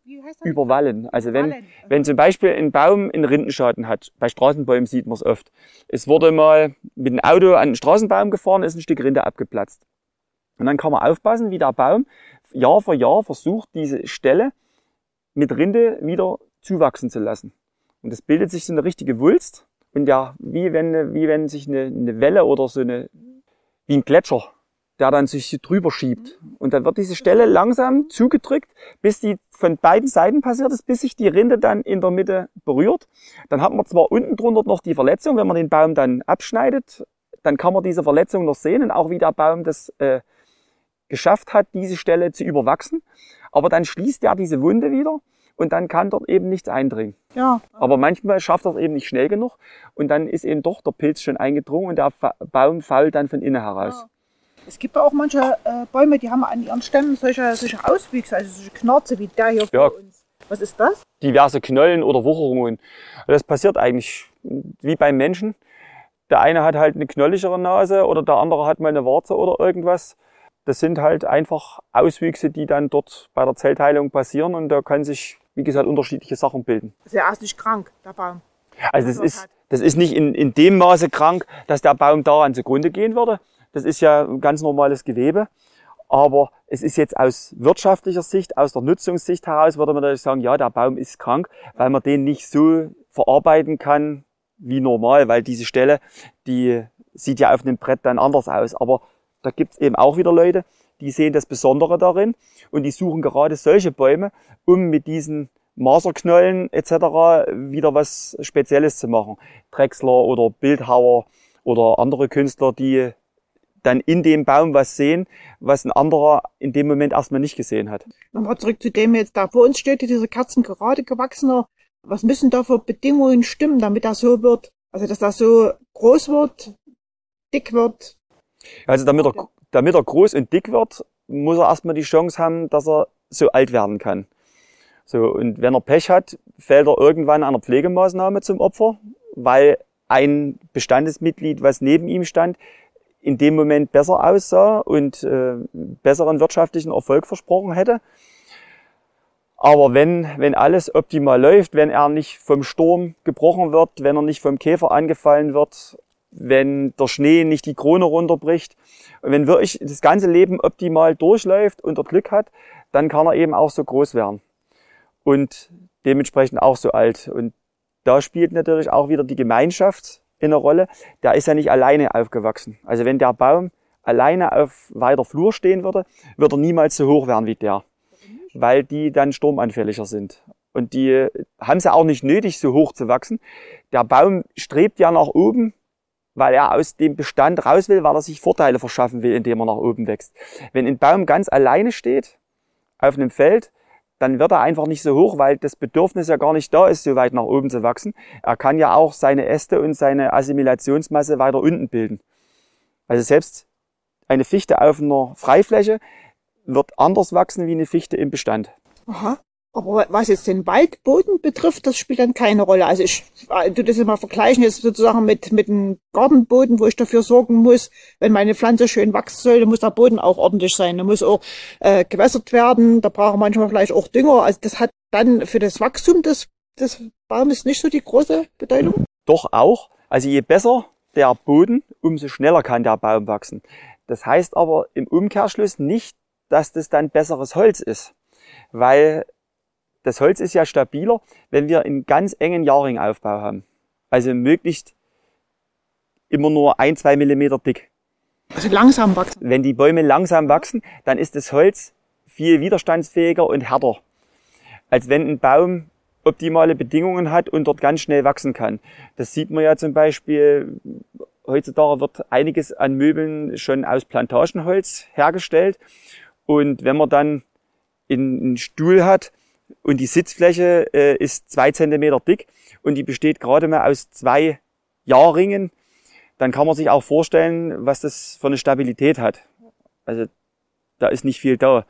Wie, heißt das? Überwallen. Also wenn, Überwallen. wenn zum Beispiel ein Baum einen Rindenschaden hat, bei Straßenbäumen sieht man es oft. Es wurde mal mit einem Auto an einen Straßenbaum gefahren, ist ein Stück Rinde abgeplatzt. Und dann kann man aufpassen, wie der Baum Jahr für Jahr versucht, diese Stelle mit Rinde wieder zuwachsen zu lassen. Und es bildet sich so eine richtige Wulst. Und ja, wie wenn, wie wenn sich eine, eine Welle oder so eine, wie ein Gletscher, der dann sich drüber schiebt. Und dann wird diese Stelle langsam zugedrückt, bis die von beiden Seiten passiert ist, bis sich die Rinde dann in der Mitte berührt. Dann hat man zwar unten drunter noch die Verletzung, wenn man den Baum dann abschneidet, dann kann man diese Verletzung noch sehen und auch wie der Baum das äh, geschafft hat, diese Stelle zu überwachsen. Aber dann schließt er diese Wunde wieder und dann kann dort eben nichts eindringen. Ja. Aber manchmal schafft er es eben nicht schnell genug und dann ist eben doch der Pilz schon eingedrungen und der Baum fault dann von innen heraus. Es gibt ja auch manche äh, Bäume, die haben an ihren Stämmen solche, solche Auswüchse, also solche Knarze wie der hier Ja. vor uns. Was ist das? diverse Knollen oder Wucherungen. Das passiert eigentlich wie beim Menschen. Der eine hat halt eine knolligere Nase oder der andere hat mal eine Warze oder irgendwas. Das sind halt einfach Auswüchse, die dann dort bei der Zellteilung passieren und da kann sich, wie gesagt, unterschiedliche Sachen bilden. Ist ja erst nicht krank, der Baum. Also das ist, das ist nicht in, in dem Maße krank, dass der Baum daran zugrunde gehen würde. Das ist ja ein ganz normales Gewebe. Aber es ist jetzt aus wirtschaftlicher Sicht, aus der Nutzungssicht heraus, würde man natürlich sagen, ja, der Baum ist krank, weil man den nicht so verarbeiten kann wie normal, weil diese Stelle, die sieht ja auf einem Brett dann anders aus. Aber da gibt's eben auch wieder Leute, die sehen das Besondere darin und die suchen gerade solche Bäume, um mit diesen Maserknollen etc. wieder was Spezielles zu machen. Drechsler oder Bildhauer oder andere Künstler, die dann in dem Baum was sehen, was ein anderer in dem Moment erstmal nicht gesehen hat. Nochmal zurück zu dem jetzt, da vor uns steht, diese Kerzen gerade gewachsener. Was müssen da für Bedingungen stimmen, damit das so wird? Also, dass das so groß wird, dick wird. Also damit er, damit er groß und dick wird, muss er erstmal die Chance haben, dass er so alt werden kann. So, und wenn er Pech hat, fällt er irgendwann einer Pflegemaßnahme zum Opfer, weil ein Bestandesmitglied, was neben ihm stand, in dem Moment besser aussah und äh, besseren wirtschaftlichen Erfolg versprochen hätte. Aber wenn, wenn alles optimal läuft, wenn er nicht vom Sturm gebrochen wird, wenn er nicht vom Käfer angefallen wird, wenn der Schnee nicht die Krone runterbricht, wenn wirklich das ganze Leben optimal durchläuft und er Glück hat, dann kann er eben auch so groß werden. Und dementsprechend auch so alt. Und da spielt natürlich auch wieder die Gemeinschaft in eine Rolle. Der ist ja nicht alleine aufgewachsen. Also wenn der Baum alleine auf weiter Flur stehen würde, würde er niemals so hoch werden wie der. Weil die dann sturmanfälliger sind. Und die haben es ja auch nicht nötig, so hoch zu wachsen. Der Baum strebt ja nach oben, weil er aus dem Bestand raus will, weil er sich Vorteile verschaffen will, indem er nach oben wächst. Wenn ein Baum ganz alleine steht, auf einem Feld, dann wird er einfach nicht so hoch, weil das Bedürfnis ja gar nicht da ist, so weit nach oben zu wachsen. Er kann ja auch seine Äste und seine Assimilationsmasse weiter unten bilden. Also selbst eine Fichte auf einer Freifläche wird anders wachsen wie eine Fichte im Bestand. Aha. Aber was jetzt den Waldboden betrifft, das spielt dann keine Rolle. Also ich tu das immer vergleichen jetzt sozusagen mit, mit einem Gartenboden, wo ich dafür sorgen muss, wenn meine Pflanze schön wachsen soll, dann muss der Boden auch ordentlich sein. Da muss auch äh, gewässert werden, da braucht man manchmal vielleicht auch Dünger. Also das hat dann für das Wachstum des, des Baumes nicht so die große Bedeutung. Doch auch, also je besser der Boden, umso schneller kann der Baum wachsen. Das heißt aber im Umkehrschluss nicht, dass das dann besseres Holz ist, weil das Holz ist ja stabiler, wenn wir einen ganz engen Jahrringaufbau haben. Also möglichst immer nur ein, zwei Millimeter dick. Also langsam wachsen. Wenn die Bäume langsam wachsen, dann ist das Holz viel widerstandsfähiger und härter, als wenn ein Baum optimale Bedingungen hat und dort ganz schnell wachsen kann. Das sieht man ja zum Beispiel, heutzutage wird einiges an Möbeln schon aus Plantagenholz hergestellt. Und wenn man dann einen Stuhl hat, und die Sitzfläche äh, ist zwei Zentimeter dick und die besteht gerade mal aus zwei Jahrringen, dann kann man sich auch vorstellen, was das für eine Stabilität hat. Also da ist nicht viel da.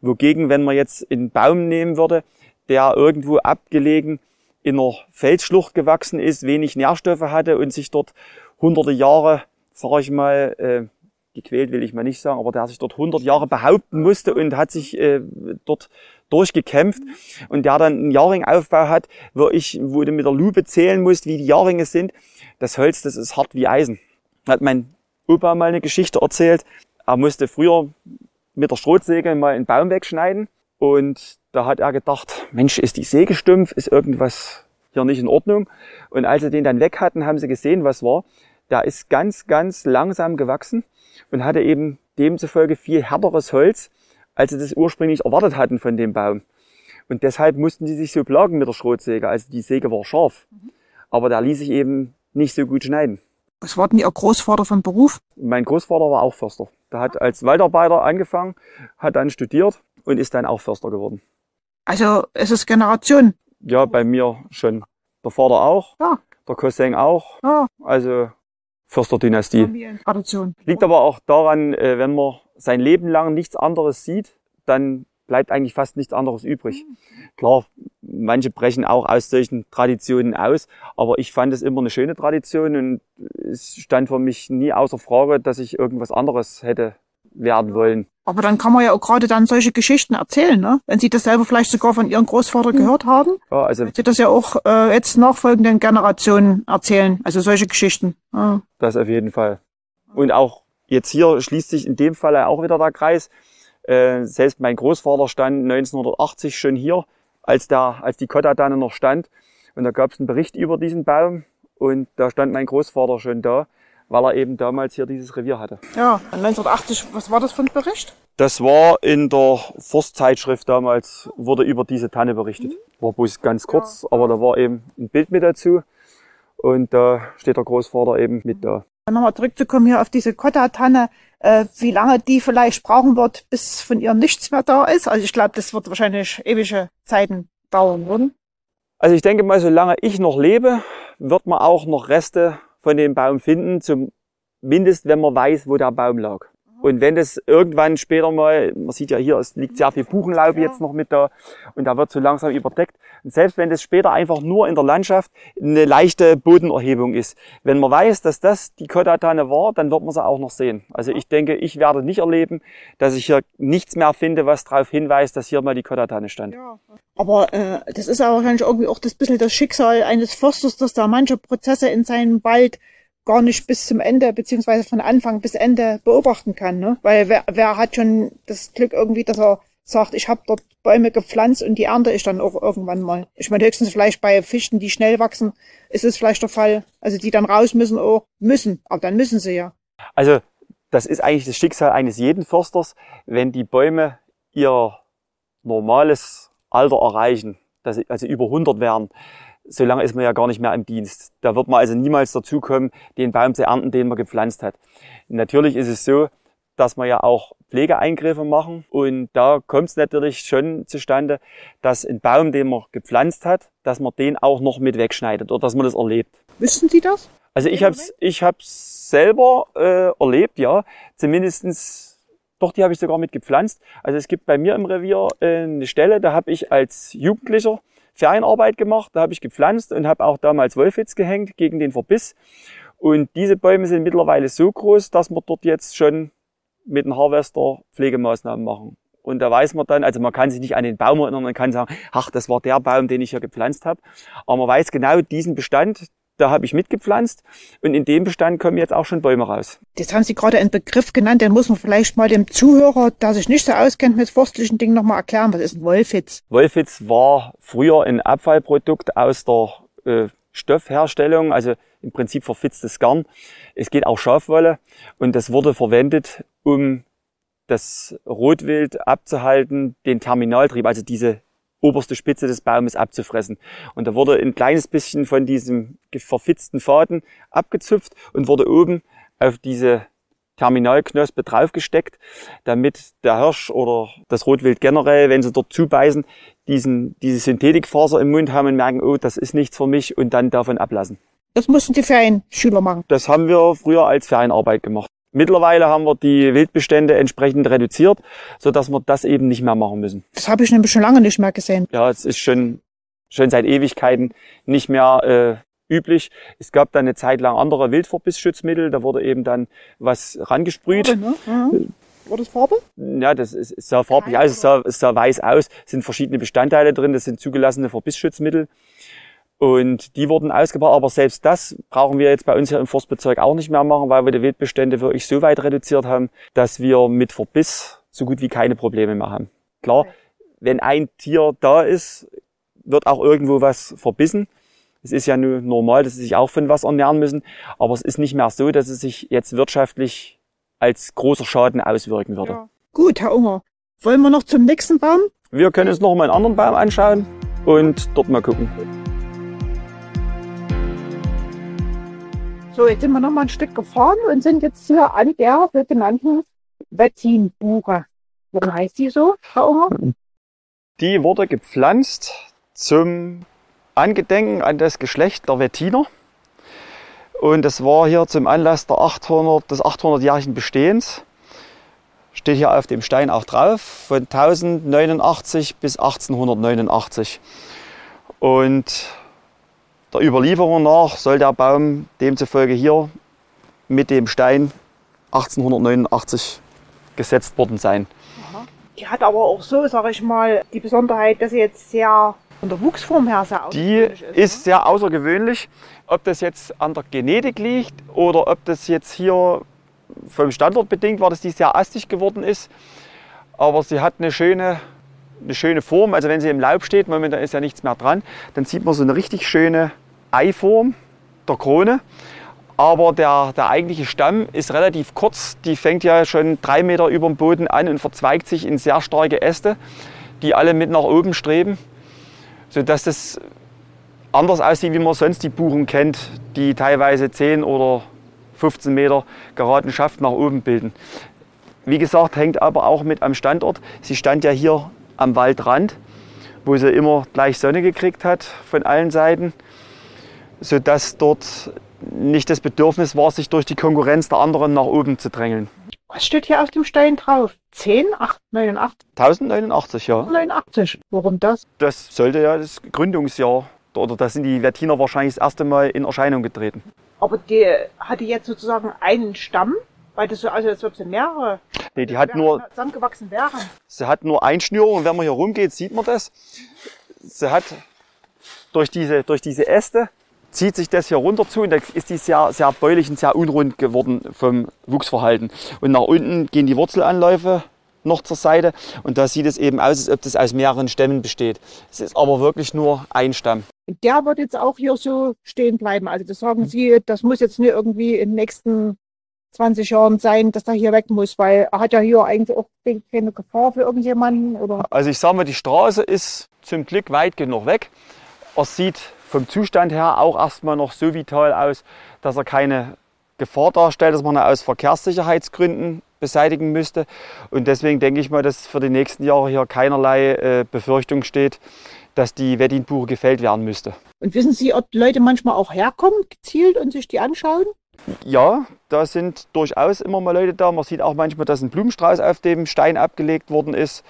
Wogegen, wenn man jetzt einen Baum nehmen würde, der irgendwo abgelegen in einer Felsschlucht gewachsen ist, wenig Nährstoffe hatte und sich dort hunderte Jahre, sage ich mal, äh, gequält will ich mal nicht sagen, aber der sich dort hundert Jahre behaupten musste und hat sich äh, dort durchgekämpft und der dann einen Jahrringaufbau hat, wo ich, wo du mit der Lupe zählen musst, wie die Jahrringe sind. Das Holz, das ist hart wie Eisen. Hat mein Opa mal eine Geschichte erzählt. Er musste früher mit der Strohsäge mal einen Baum wegschneiden und da hat er gedacht, Mensch, ist die Säge stumpf, ist irgendwas hier nicht in Ordnung. Und als sie den dann weg hatten, haben sie gesehen, was war. Der ist ganz, ganz langsam gewachsen und hatte eben demzufolge viel härteres Holz, als sie das ursprünglich erwartet hatten von dem Baum. Und deshalb mussten die sich so plagen mit der Schrotsäge. Also die Säge war scharf, aber der ließ sich eben nicht so gut schneiden. Was war denn Ihr Großvater von Beruf? Mein Großvater war auch Förster. Der hat als Waldarbeiter angefangen, hat dann studiert und ist dann auch Förster geworden. Also es ist Generation. Ja, bei mir schon. Der Vater auch, Ja, der Cousin auch. ja. Also Försterdynastie. Familientradition. Liegt aber auch daran, äh, wenn man sein Leben lang nichts anderes sieht, dann bleibt eigentlich fast nichts anderes übrig. Klar, manche brechen auch aus solchen Traditionen aus, aber ich fand es immer eine schöne Tradition und es stand für mich nie außer Frage, dass ich irgendwas anderes hätte werden wollen. Aber dann kann man ja auch gerade dann solche Geschichten erzählen, ne? Wenn Sie das selber vielleicht sogar von Ihrem Großvater gehört haben, Ja, also Sie das ja auch äh, jetzt nachfolgenden Generationen erzählen. Also solche Geschichten. Ja. Das auf jeden Fall. Und auch jetzt hier schließt sich in dem Fall auch wieder der Kreis. Äh, selbst mein Großvater stand 1980 schon hier, als, der, als die Kottatanne noch stand. Und da gab es einen Bericht über diesen Baum. Und da stand mein Großvater schon da, weil er eben damals hier dieses Revier hatte. ja, 1980, was war das für ein Bericht? Das war in der Forstzeitschrift damals, wurde über diese Tanne berichtet. War bloß ganz kurz, aber da war eben ein Bild mit dazu. Und da steht der Großvater eben mit da. Nochmal zurückzukommen hier auf diese Kotta-Tanne, äh, wie lange die vielleicht brauchen wird, bis von ihr nichts mehr da ist. Also ich glaube, das wird wahrscheinlich ewige Zeiten dauern würden. Also ich denke mal, solange ich noch lebe, wird man auch noch Reste von dem Baum finden, zumindest wenn man weiß, wo der Baum lag. Und wenn das irgendwann später mal, man sieht ja hier, es liegt sehr viel Buchenlaub jetzt noch mit da und da wird so langsam überdeckt. Und selbst wenn das später einfach nur in der Landschaft eine leichte Bodenerhebung ist, wenn man weiß, dass das die Kottatanne war, dann wird man sie auch noch sehen. Also ich denke, ich werde nicht erleben, dass ich hier nichts mehr finde, was darauf hinweist, dass hier mal die Kottatanne stand. Aber äh, das ist ja wahrscheinlich irgendwie auch das bisschen das Schicksal eines Forsters, dass da manche Prozesse in seinem Wald gar nicht bis zum Ende, beziehungsweise von Anfang bis Ende beobachten kann. Ne? Weil wer, wer hat schon das Glück irgendwie, dass er sagt, ich habe dort Bäume gepflanzt und die ernte ich dann auch irgendwann mal. Ich meine, höchstens vielleicht bei Fichten, die schnell wachsen, ist es vielleicht der Fall. Also die dann raus müssen, oh, müssen. Aber dann müssen sie ja. Also das ist eigentlich das Schicksal eines jeden Försters, wenn die Bäume ihr normales Alter erreichen, dass sie also über 100 werden. So lange ist man ja gar nicht mehr im Dienst. Da wird man also niemals dazu kommen, den Baum zu ernten, den man gepflanzt hat. Natürlich ist es so, dass wir ja auch Pflegeeingriffe machen und da kommt es natürlich schon zustande, dass ein Baum, den man gepflanzt hat, dass man den auch noch mit wegschneidet oder dass man das erlebt. Wissen Sie das? Also ich habe es ich hab's selber äh, erlebt, ja. Zumindestens, doch, die habe ich sogar mit gepflanzt. Also es gibt bei mir im Revier äh, eine Stelle, da habe ich als Jugendlicher Ferienarbeit gemacht, da habe ich gepflanzt und habe auch damals Wolfitz gehängt gegen den Verbiss. Und diese Bäume sind mittlerweile so groß, dass wir dort jetzt schon mit dem Harvester Pflegemaßnahmen machen. Und da weiß man dann, also man kann sich nicht an den Baum erinnern, man kann sagen, ach, das war der Baum, den ich hier gepflanzt habe. Aber man weiß genau, diesen Bestand, da habe ich mitgepflanzt und in dem Bestand kommen jetzt auch schon Bäume raus. Jetzt haben Sie gerade einen Begriff genannt, den muss man vielleicht mal dem Zuhörer, der sich nicht so auskennt mit forstlichen Dingen, nochmal erklären. Was ist ein Wolfitz? Wolfitz war früher ein Abfallprodukt aus der äh, Stoffherstellung, also im Prinzip verfitztes Garn. Es geht auch Schafwolle und das wurde verwendet, um das Rotwild abzuhalten, den Terminaltrieb, also diese oberste Spitze des Baumes abzufressen. Und da wurde ein kleines bisschen von diesem verfitzten Faden abgezupft und wurde oben auf diese Terminalknospe draufgesteckt, damit der Hirsch oder das Rotwild generell, wenn sie dort zubeißen, diesen, diese Synthetikfaser im Mund haben und merken, oh, das ist nichts für mich und dann davon ablassen. Das mussten die Ferienschüler machen. Das haben wir früher als Ferienarbeit gemacht. Mittlerweile haben wir die Wildbestände entsprechend reduziert, so dass wir das eben nicht mehr machen müssen. Das habe ich nämlich schon lange nicht mehr gesehen. Ja, es ist schon, schon seit Ewigkeiten nicht mehr äh, üblich. Es gab dann eine Zeit lang andere Wildverbissschutzmittel, da wurde eben dann was rangesprüht. Farbe, ne? Mhm. War das Farbe? Ja, das ist, es sah farblich aus, es sah, es sah weiß aus, es sind verschiedene Bestandteile drin, das sind zugelassene Verbissschutzmittel. Und die wurden ausgebaut, aber selbst das brauchen wir jetzt bei uns hier im Forstbezirk auch nicht mehr machen, weil wir die Wildbestände wirklich so weit reduziert haben, dass wir mit Verbiss so gut wie keine Probleme mehr haben. Klar, wenn ein Tier da ist, wird auch irgendwo was verbissen. Es ist ja nur normal, dass sie sich auch von was ernähren müssen, aber es ist nicht mehr so, dass es sich jetzt wirtschaftlich als großer Schaden auswirken würde. Ja. Gut, Herr Unger. Wollen wir noch zum nächsten Baum? Wir können uns noch mal einen anderen Baum anschauen und dort mal gucken. So, jetzt sind wir noch mal ein Stück gefahren und sind jetzt hier an der sogenannten Wettinbuche. Warum heißt die so, Herr Unger? Die wurde gepflanzt zum Angedenken an das Geschlecht der Wettiner. Und das war hier zum Anlass der 800, des 800-jährigen Bestehens. Steht hier auf dem Stein auch drauf, von 1089 bis 1889. Und der Überlieferung nach soll der Baum demzufolge hier mit dem Stein 1889 gesetzt worden sein. Die hat aber auch so, sage ich mal, die Besonderheit, dass sie jetzt sehr von der Wuchsform her sehr Die außergewöhnlich ist sehr außergewöhnlich. Ob das jetzt an der Genetik liegt oder ob das jetzt hier vom Standort bedingt war, dass die sehr astig geworden ist. Aber sie hat eine schöne, eine schöne Form. Also wenn sie im Laub steht, momentan ist ja nichts mehr dran, dann sieht man so eine richtig schöne Eiform der Krone. Aber der, der eigentliche Stamm ist relativ kurz. Die fängt ja schon drei Meter über dem Boden an und verzweigt sich in sehr starke Äste, die alle mit nach oben streben, sodass das anders aussieht, wie man sonst die Buchen kennt, die teilweise 10 oder 15 Meter geraden Schaft nach oben bilden. Wie gesagt, hängt aber auch mit am Standort. Sie stand ja hier am Waldrand, wo sie immer gleich Sonne gekriegt hat von allen Seiten, sodass dort nicht das Bedürfnis war, sich durch die Konkurrenz der anderen nach oben zu drängeln. Was steht hier auf dem Stein drauf? 10, 8, 89, 1089, ja. 89. Warum das? Das sollte ja das Gründungsjahr, oder da sind die Wettiner wahrscheinlich das erste Mal in Erscheinung getreten. Aber die hatte jetzt sozusagen einen Stamm, weil das so aussieht, als ob sie mehrere Nee, die hat nur, zusammengewachsen wären. sie hat nur Einschnürung und wenn man hier rumgeht, sieht man das. Sie hat durch diese, durch diese Äste zieht sich das hier runter zu und da ist die sehr, sehr beulig und sehr unrund geworden vom Wuchsverhalten. Und nach unten gehen die Wurzelanläufe noch zur Seite und da sieht es eben aus, als ob das aus mehreren Stämmen besteht. Es ist aber wirklich nur ein Stamm. Der wird jetzt auch hier so stehen bleiben. Also das sagen Sie, das muss jetzt nicht irgendwie den nächsten 20 Jahren sein, dass der hier weg muss, weil er hat ja hier eigentlich auch keine Gefahr für irgendjemanden oder Also ich sage mal, die Straße ist zum Glück weit genug weg. Er sieht vom Zustand her auch erstmal noch so vital aus, dass er keine Gefahr darstellt, dass man ihn aus Verkehrssicherheitsgründen beseitigen müsste. Und deswegen denke ich mal, dass für die nächsten Jahre hier keinerlei äh, Befürchtung steht, dass die Weddinbuche gefällt werden müsste. Und wissen Sie, ob Leute manchmal auch herkommen, gezielt und sich die anschauen? Ja, da sind durchaus immer mal Leute da. Man sieht auch manchmal, dass ein Blumenstrauß auf dem Stein abgelegt worden ist.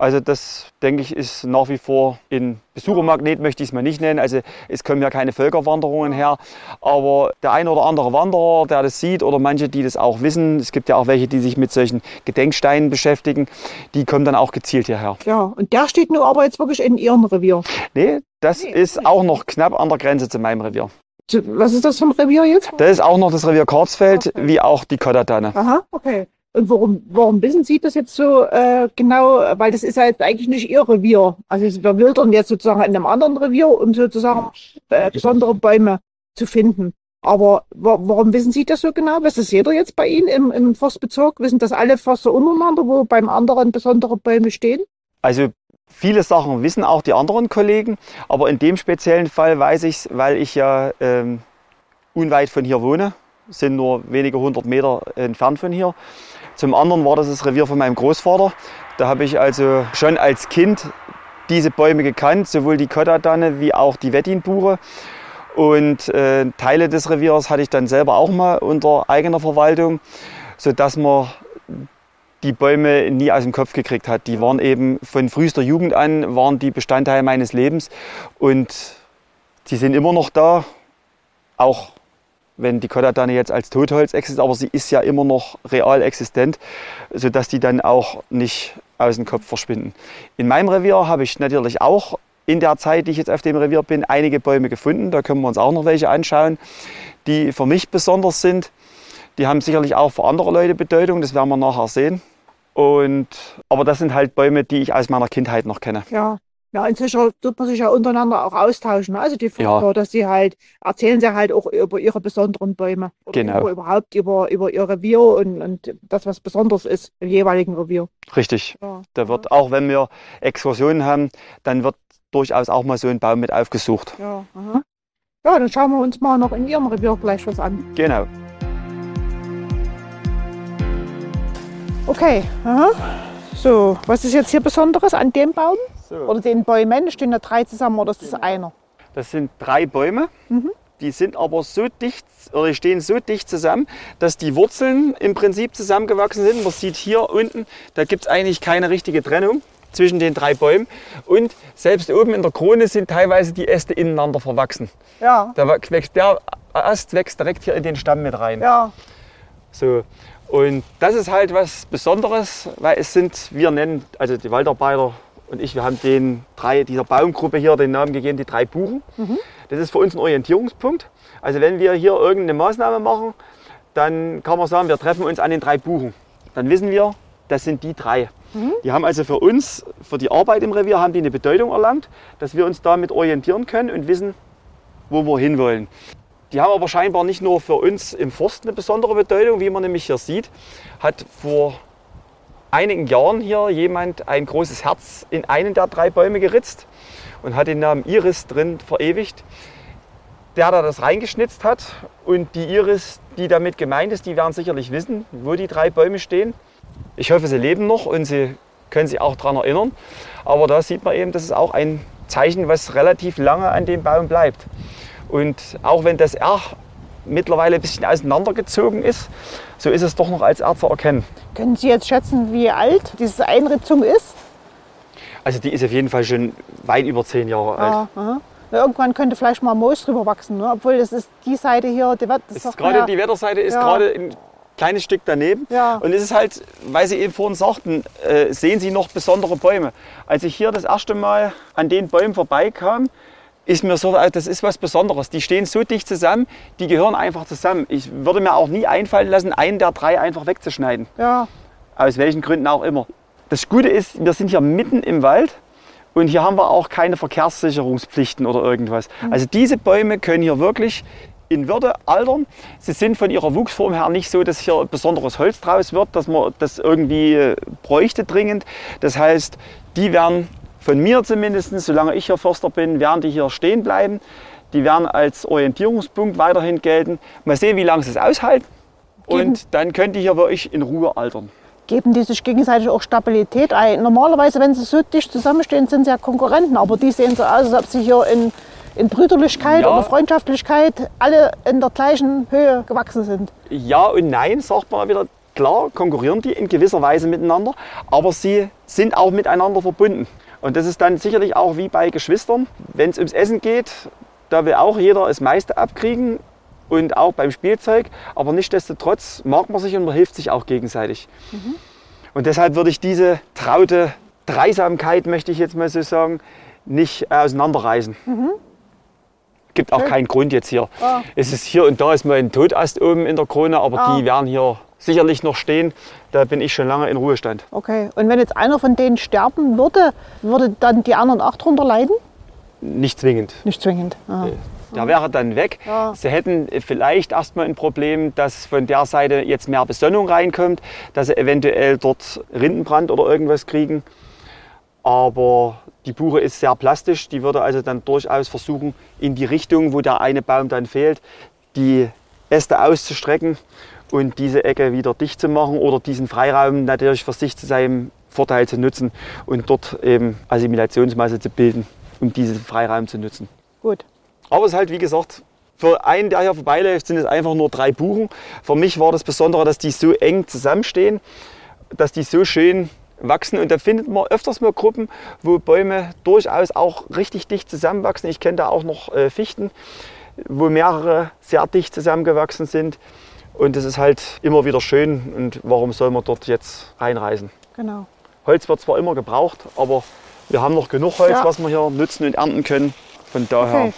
Also das, denke ich, ist nach wie vor ein Besuchermagnet, möchte ich es mal nicht nennen. Also es kommen ja keine Völkerwanderungen her. Aber der ein oder andere Wanderer, der das sieht oder manche, die das auch wissen, es gibt ja auch welche, die sich mit solchen Gedenksteinen beschäftigen, die kommen dann auch gezielt hierher. Ja, und der steht nur aber jetzt wirklich in Ihrem Revier. Nee, das Nee, ist auch noch knapp an der Grenze zu meinem Revier. Was ist das für ein Revier jetzt? Das ist auch noch das Revier Karlsfeld, wie auch die Kottertanne. Aha, okay. Und warum, warum wissen Sie das jetzt so äh, genau? Weil das ist ja jetzt eigentlich nicht Ihr Revier. Also wir wildern jetzt sozusagen in einem anderen Revier, um sozusagen äh, besondere Bäume zu finden. Aber wa warum wissen Sie das so genau? Weiß das jeder jetzt bei Ihnen im, im Forstbezirk? Wissen das alle Förster untereinander, wo beim anderen besondere Bäume stehen? Also viele Sachen wissen auch die anderen Kollegen, aber in dem speziellen Fall weiß ich es, weil ich ja ähm, unweit von hier wohne, sind nur wenige hundert Meter entfernt von hier. Zum anderen war das das Revier von meinem Großvater. Da habe ich also schon als Kind diese Bäume gekannt, sowohl die Kottatanne wie auch die Wettinbuche. Und äh, Teile des Reviers hatte ich dann selber auch mal unter eigener Verwaltung, sodass man die Bäume nie aus dem Kopf gekriegt hat. Die waren eben von frühester Jugend an, waren die Bestandteil meines Lebens und die sind immer noch da, auch wenn die Kottatanne jetzt als Totholz existiert, aber sie ist ja immer noch real existent, sodass die dann auch nicht aus dem Kopf verschwinden. In meinem Revier habe ich natürlich auch in der Zeit, die ich jetzt auf dem Revier bin, einige Bäume gefunden. Da können wir uns auch noch welche anschauen, die für mich besonders sind. Die haben sicherlich auch für andere Leute Bedeutung, das werden wir nachher sehen. Und, aber das sind halt Bäume, die ich aus meiner Kindheit noch kenne. Ja. Ja, inzwischen tut man sich ja untereinander auch austauschen. ne? Also die Förster, Ja. dass sie halt, erzählen sie halt auch über ihre besonderen Bäume. Genau. Über, überhaupt über, über ihr Revier und, und das, was besonders ist im jeweiligen Revier. Richtig. Ja. Da wird auch, wenn wir Exkursionen haben, dann wird durchaus auch mal so ein Baum mit aufgesucht. Ja, aha. ja, dann schauen wir uns mal noch in ihrem Revier gleich was an. Genau. Okay, aha. So, was ist jetzt hier Besonderes an dem Baum? So. Oder den Bäumen? Stehen da drei zusammen oder ist das einer? Das sind drei Bäume. Die sind aber so dicht oder stehen so dicht zusammen, dass die Wurzeln im Prinzip zusammengewachsen sind. Man sieht hier unten, da gibt es eigentlich keine richtige Trennung zwischen den drei Bäumen. Und selbst oben in der Krone sind teilweise die Äste ineinander verwachsen. Ja, Da wächst der Ast wächst direkt hier in den Stamm mit rein. ja, So. Und das ist halt was Besonderes, weil es sind, wir nennen, also die Waldarbeiter und ich, wir haben den drei, dieser Baumgruppe hier den Namen gegeben, die drei Buchen. Das ist für uns ein Orientierungspunkt. Also wenn wir hier irgendeine Maßnahme machen, dann kann man sagen, wir treffen uns an den drei Buchen. Dann wissen wir, das sind die drei. Die haben also für uns, für die Arbeit im Revier, haben die eine Bedeutung erlangt, dass wir uns damit orientieren können und wissen, wo wir hinwollen. Die haben aber scheinbar nicht nur für uns im Forst eine besondere Bedeutung, wie man nämlich hier sieht, hat vor einigen Jahren hier jemand ein großes Herz in einen der drei Bäume geritzt und hat den Namen Iris drin verewigt. Der da das reingeschnitzt hat und die Iris, die damit gemeint ist, die werden sicherlich wissen, wo die drei Bäume stehen. Ich hoffe, sie leben noch und sie können sich auch daran erinnern. Aber da sieht man eben, das ist auch ein Zeichen, was relativ lange an dem Baum bleibt. Und auch wenn das R mittlerweile ein bisschen auseinandergezogen ist, so ist es doch noch als R zu erkennen. Können Sie jetzt schätzen, wie alt diese Einritzung ist? Also die ist auf jeden Fall schon weit über zehn Jahre alt. Ja, irgendwann könnte vielleicht mal Moos drüber wachsen, ne? obwohl das ist die Seite hier, die das ist gerade die Wetterseite ist Ja. gerade ein kleines Stück daneben. Ja. Und es ist halt, weil Sie eben vorhin sagten, äh, sehen Sie noch besondere Bäume. Als ich hier das erste Mal an den Bäumen vorbeikam, ist mir so, äh, das ist was Besonderes. Die stehen so dicht zusammen, die gehören einfach zusammen. Ich würde mir auch nie einfallen lassen, einen der drei einfach wegzuschneiden. Ja, Aus welchen Gründen auch immer. Das Gute ist, wir sind hier mitten im Wald und hier haben wir auch keine Verkehrssicherungspflichten oder irgendwas. Also diese Bäume können hier wirklich in Würde altern. Sie sind von ihrer Wuchsform her nicht so, dass hier besonderes Holz draus wird, dass man das irgendwie bräuchte dringend. Das heißt, die werden von mir zumindest, solange ich hier Förster bin, werden die hier stehen bleiben. Die werden als Orientierungspunkt weiterhin gelten. Mal sehen, wie lange sie es aushalten. Geben- Und dann könnt ihr hier wirklich in Ruhe altern. geben die sich gegenseitig auch Stabilität ein. Normalerweise, wenn sie so dicht zusammenstehen, sind sie ja Konkurrenten, aber die sehen so aus, als ob sie hier in, in Brüderlichkeit Ja. oder Freundschaftlichkeit alle in der gleichen Höhe gewachsen sind. Ja und nein, sagt man wieder. Klar, konkurrieren die in gewisser Weise miteinander, aber sie sind auch miteinander verbunden. Und das ist dann sicherlich auch wie bei Geschwistern. Wenn es ums Essen geht, da will auch jeder das meiste abkriegen und auch beim Spielzeug. Aber nichtsdestotrotz mag man sich und man hilft sich auch gegenseitig. Und deshalb würde ich diese traute Dreisamkeit, möchte ich jetzt mal so sagen, nicht auseinanderreißen. Gibt auch keinen Grund jetzt hier. Ah. Es ist hier und da ist mal ein Totast oben in der Krone, aber Ah. die werden hier sicherlich noch stehen. Da bin ich schon lange in Ruhestand. Okay. Und wenn jetzt einer von denen sterben würde, würde dann die anderen auch drunter leiden? Nicht zwingend. Nicht zwingend. Aha. Der wäre dann weg. Ja. Sie hätten vielleicht erstmal ein Problem, dass von der Seite jetzt mehr Besonnung reinkommt, dass sie eventuell dort Rindenbrand oder irgendwas kriegen. Aber die Buche ist sehr plastisch. Die würde also dann durchaus versuchen, in die Richtung, wo der eine Baum dann fehlt, die Äste auszustrecken und diese Ecke wieder dicht zu machen oder diesen Freiraum natürlich für sich zu seinem Vorteil zu nutzen und dort eben Assimilationsmasse zu bilden, um diesen Freiraum zu nutzen. Gut. Aber es ist halt, wie gesagt, für einen, der hier vorbeiläuft, sind es einfach nur drei Buchen. Für mich war das Besondere, dass die so eng zusammenstehen, dass die so schön wachsen. Und da findet man öfters mal Gruppen, wo Bäume durchaus auch richtig dicht zusammenwachsen. Ich kenne da auch noch äh, Fichten, wo mehrere sehr dicht zusammengewachsen sind. Und das ist halt immer wieder schön. Und warum soll man dort jetzt reinreisen? Genau. Holz wird zwar immer gebraucht, aber wir haben noch genug Holz, Ja. was wir hier nutzen und ernten können. Von daher. Okay.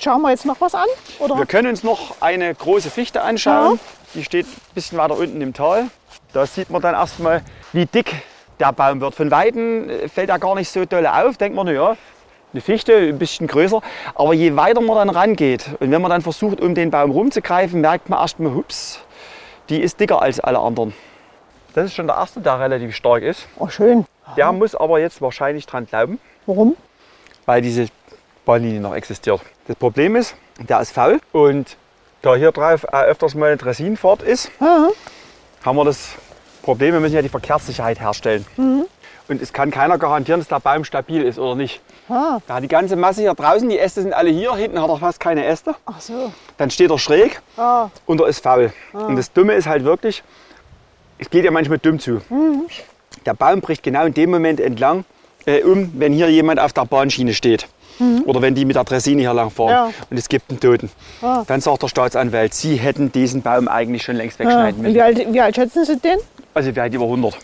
Schauen wir jetzt noch was an? Oder? Wir können uns noch eine große Fichte anschauen. Die steht ein bisschen weiter unten im Tal. Da sieht man dann erstmal, wie dick der Baum wird. Von Weitem äh, fällt er gar nicht so doll auf. Denkt man, ja, eine Fichte, ein bisschen größer. Aber je weiter man dann rangeht und wenn man dann versucht, um den Baum rumzugreifen, merkt man erstmal, hups, die ist dicker als alle anderen. Das ist schon der erste, der relativ stark ist. Oh, schön. Der muss aber jetzt wahrscheinlich dran glauben, Warum? weil diese Bahnlinie noch existiert. Das Problem ist, der ist faul und da hier drauf auch öfters mal eine Dressinenfahrt ist, Ja. haben wir das Problem, wir müssen ja die Verkehrssicherheit herstellen. Und es kann keiner garantieren, dass der Baum stabil ist oder nicht. Ah. Da hat die ganze Masse hier draußen, die Äste sind alle hier, hinten hat er fast keine Äste. Ach so. Dann steht er schräg Ah. und er ist faul. Und das Dumme ist halt wirklich, es geht ja manchmal dumm zu. Der Baum bricht genau in dem Moment entlang äh, um, wenn hier jemand auf der Bahnschiene steht. Oder wenn die mit der Dressine hier lang fahren Ja. und es gibt einen Toten. Ah. Dann sagt der Staatsanwalt, Sie hätten diesen Baum eigentlich schon längst wegschneiden Und müssen. wie alt, wie alt schätzen Sie den? Also wir halt über 100,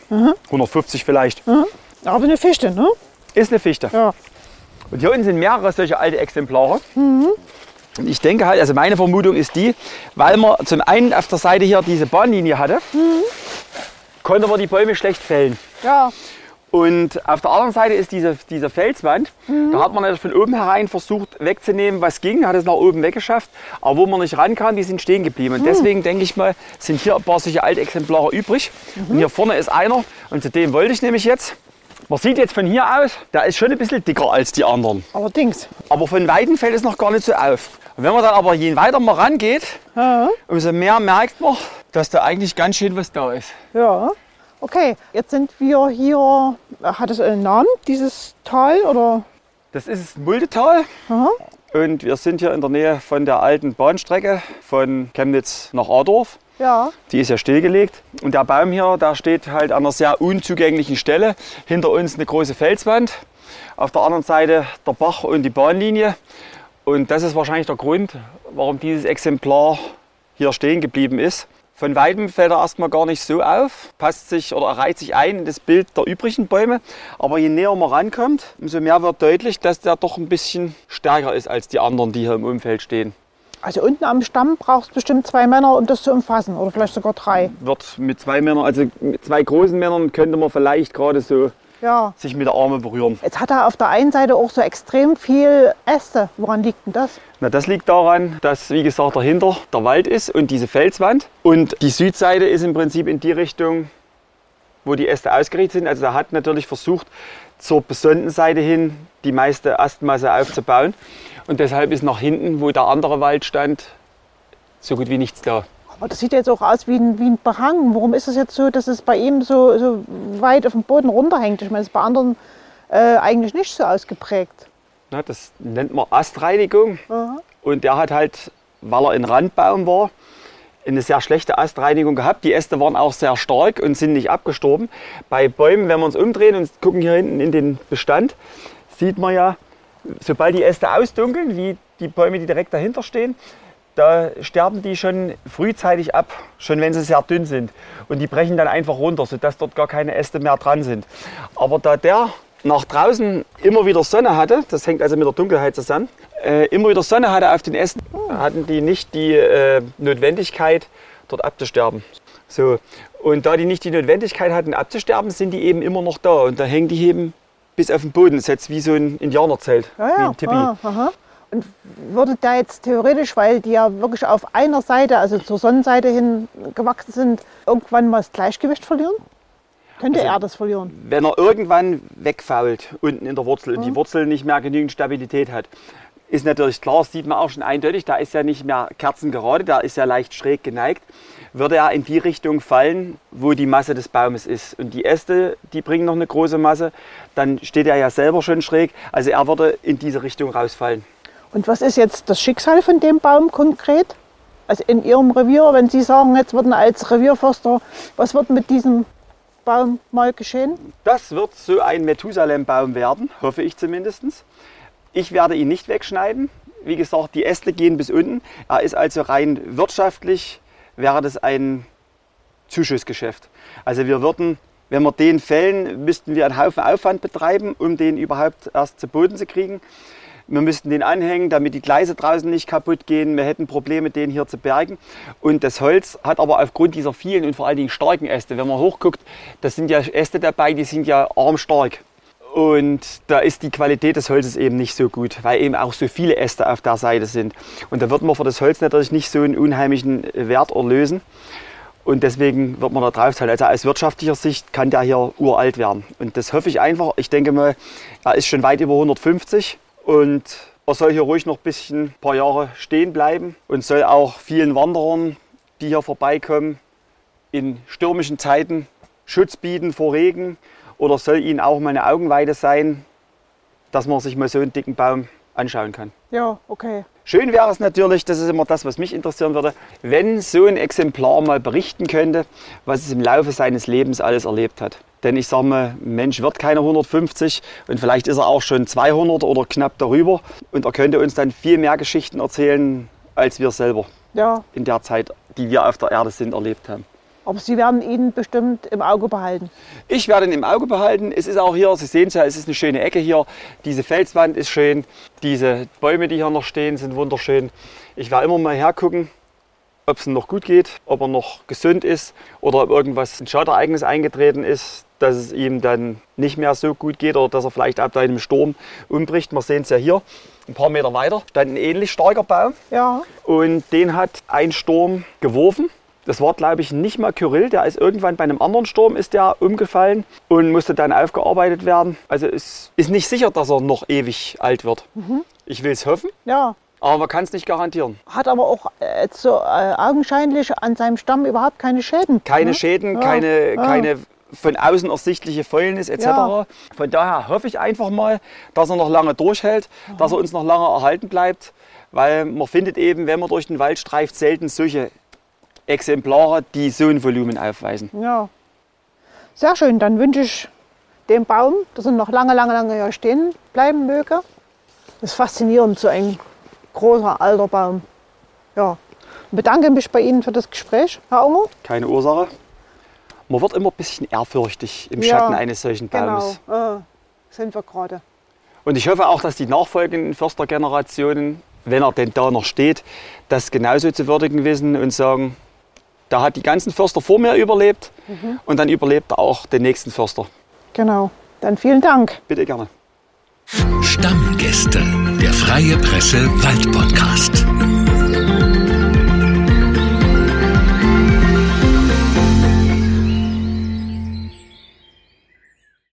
150 vielleicht. Aber eine Fichte, ne? Ist eine Fichte. Ja. Und hier unten sind mehrere solche alte Exemplare. Und ich denke halt, also meine Vermutung ist die, weil man zum einen auf der Seite hier diese Bahnlinie hatte, konnte man die Bäume schlecht fällen. Ja. Und auf der anderen Seite ist diese, diese Felswand. Da hat man von oben herein versucht wegzunehmen, was ging, hat es nach oben weggeschafft. Aber wo man nicht rankam, die sind stehen geblieben. Und deswegen denke ich mal, sind hier ein paar solche alte Exemplare übrig. Und hier vorne ist einer. Und zu dem wollte ich nämlich jetzt. Man sieht jetzt von hier aus, der ist schon ein bisschen dicker als die anderen. Allerdings. Aber von Weitem fällt es noch gar nicht so auf. Und wenn man dann aber je weiter man rangeht, Ja. umso mehr merkt man, dass da eigentlich ganz schön was da ist. Ja. Okay, jetzt sind wir hier. Hat es einen Namen, dieses Tal? Oder? Das ist das Muldetal. Aha. Und wir sind hier in der Nähe von der alten Bahnstrecke von Chemnitz nach Adorf. Ja. Die ist ja stillgelegt. Und der Baum hier, der steht halt an einer sehr unzugänglichen Stelle. Hinter uns eine große Felswand. Auf der anderen Seite der Bach und die Bahnlinie. Und das ist wahrscheinlich der Grund, warum dieses Exemplar hier stehen geblieben ist. Von weitem fällt er erstmal gar nicht so auf, passt sich oder reiht sich ein in das Bild der übrigen Bäume. Aber je näher man rankommt, umso mehr wird deutlich, dass der doch ein bisschen stärker ist als die anderen, die hier im Umfeld stehen. Also unten am Stamm brauchst du bestimmt zwei Männer, um das zu umfassen. Oder vielleicht sogar drei. Wird mit zwei Männern, also mit zwei großen Männern könnte man vielleicht gerade so Ja. sich mit der Arme berühren. Jetzt hat er auf der einen Seite auch so extrem viel Äste. Woran liegt denn das? Na, das liegt daran, dass, wie gesagt, dahinter der Wald ist und diese Felswand. Und die Südseite ist im Prinzip in die Richtung, wo die Äste ausgerichtet sind. Also er hat natürlich versucht, zur besonnten Seite hin die meiste Astmasse aufzubauen. Und deshalb ist nach hinten, wo der andere Wald stand, so gut wie nichts da. Aber das sieht jetzt auch aus wie ein, wie ein Behang. Warum ist es jetzt so, dass es bei ihm so, so weit auf dem Boden runterhängt? Ich meine, das ist bei anderen äh, eigentlich nicht so ausgeprägt. Na, das nennt man Astreinigung. Aha. Und der hat halt, weil er ein Randbaum war, eine sehr schlechte Astreinigung gehabt. Die Äste waren auch sehr stark und sind nicht abgestorben. Bei Bäumen, wenn wir uns umdrehen und gucken hier hinten in den Bestand, sieht man ja, sobald die Äste ausdunkeln, wie die Bäume, die direkt dahinter stehen, da sterben die schon frühzeitig ab, schon wenn sie sehr dünn sind. Und die brechen dann einfach runter, sodass dort gar keine Äste mehr dran sind. Aber da der nach draußen immer wieder Sonne hatte, das hängt also mit der Dunkelheit zusammen, äh, immer wieder Sonne hatte auf den Ästen, hatten die nicht die äh, Notwendigkeit, dort abzusterben. So. Und da die nicht die Notwendigkeit hatten, abzusterben, sind die eben immer noch da. Und da hängen die eben bis auf den Boden. Das ist jetzt wie so ein Indianerzelt, Ja, wie ein Tipi. Ah. Und würde da jetzt theoretisch, weil die ja wirklich auf einer Seite, also zur Sonnenseite hin gewachsen sind, irgendwann mal das Gleichgewicht verlieren? Könnte Also- er das verlieren? wenn er irgendwann wegfault unten in der Wurzel und die Wurzel nicht mehr genügend Stabilität hat, ist natürlich klar, das sieht man auch schon eindeutig, da ist ja nicht mehr kerzengerade, da ist ja leicht schräg geneigt, würde er in die Richtung fallen, wo die Masse des Baumes ist. Und die Äste, die bringen noch eine große Masse, dann steht er ja selber schon schräg, also er würde in diese Richtung rausfallen. Und was ist jetzt das Schicksal von dem Baum konkret? Also in Ihrem Revier, wenn Sie sagen, jetzt würden als Revierförster, was wird mit diesem Baum mal geschehen? Das wird so ein Methusalem-Baum werden, hoffe ich zumindest. Ich werde ihn nicht wegschneiden. Wie gesagt, die Äste gehen bis unten. Er ist also rein wirtschaftlich, wäre das ein Zuschussgeschäft. Also wir würden, wenn wir den fällen, müssten wir einen Haufen Aufwand betreiben, um den überhaupt erst zu Boden zu kriegen. Wir müssten den anhängen, damit die Gleise draußen nicht kaputt gehen. Wir hätten Probleme, den hier zu bergen. Und das Holz hat aber aufgrund dieser vielen und vor allen Dingen starken Äste, wenn man hochguckt, das sind ja Äste dabei, die sind ja armstark. Und da ist die Qualität des Holzes eben nicht so gut, weil eben auch so viele Äste auf der Seite sind. Und da wird man für das Holz natürlich nicht so einen unheimlichen Wert erlösen. Und deswegen wird man da drauf zahlen. Also aus wirtschaftlicher Sicht kann der hier uralt werden. Und das hoffe ich einfach. Ich denke mal, er ist schon weit über 150 und er soll hier ruhig noch ein bisschen ein paar Jahre stehen bleiben und soll auch vielen Wanderern, die hier vorbeikommen, in stürmischen Zeiten Schutz bieten vor Regen oder soll ihnen auch mal eine Augenweide sein, dass man sich mal so einen dicken Baum anschauen kann. Ja, okay. Schön wäre es natürlich, das ist immer das, was mich interessieren würde, wenn so ein Exemplar mal berichten könnte, was es im Laufe seines Lebens alles erlebt hat. Denn ich sage mal, Mensch wird keine 150 und vielleicht ist er auch schon 200 oder knapp darüber. Und er könnte uns dann viel mehr Geschichten erzählen, als wir selber Ja, in der Zeit, die wir auf der Erde sind, erlebt haben. aber Sie werden ihn bestimmt im Auge behalten. Ich werde ihn im Auge behalten. Es ist auch hier, Sie sehen es ja, es ist eine schöne Ecke hier. Diese Felswand ist schön. Diese Bäume, die hier noch stehen, sind wunderschön. Ich werde immer mal hergucken, ob es ihm noch gut geht, ob er noch gesund ist oder ob irgendwas ein Schadereignis eingetreten ist, dass es ihm dann nicht mehr so gut geht oder dass er vielleicht ab einem Sturm umbricht. Wir sehen es ja hier, ein paar Meter weiter stand ein ähnlich starker Baum Ja, und den hat ein Sturm geworfen. Das war, glaube ich, nicht mal Kyrill. Der ist irgendwann bei einem anderen Sturm ist der umgefallen und musste dann aufgearbeitet werden. Also es ist nicht sicher, dass er noch ewig alt wird. Ich will es hoffen, ja. Aber man kann es nicht garantieren. Hat aber auch äh, so äh, augenscheinlich an seinem Stamm überhaupt keine Schäden. Keine ne? Schäden, Ja, keine, ja. keine von außen ersichtliche Fäulnis etc. Ja. Von daher hoffe ich einfach mal, dass er noch lange durchhält, dass er uns noch lange erhalten bleibt, weil man findet eben, wenn man durch den Wald streift, selten solche Exemplare, die so ein Volumen aufweisen. Ja. Sehr schön, dann wünsche ich dem Baum, dass er noch lange, lange, lange hier stehen bleiben möge. Das ist faszinierend, so ein großer, alter Baum. Ja. Ich bedanke mich bei Ihnen für das Gespräch, Herr Unger. Keine Ursache. Man wird immer ein bisschen ehrfürchtig im Ja, Schatten eines solchen Baumes. Genau, äh, sind wir gerade. Und ich hoffe auch, dass die nachfolgenden Förstergenerationen, wenn er denn da noch steht, das genauso zu würdigen wissen und sagen, da hat die ganzen Förster vor mir überlebt und dann überlebt er auch den nächsten Förster. Genau. Dann vielen Dank. Bitte gerne. Stammgäste, der Freie Presse Waldpodcast.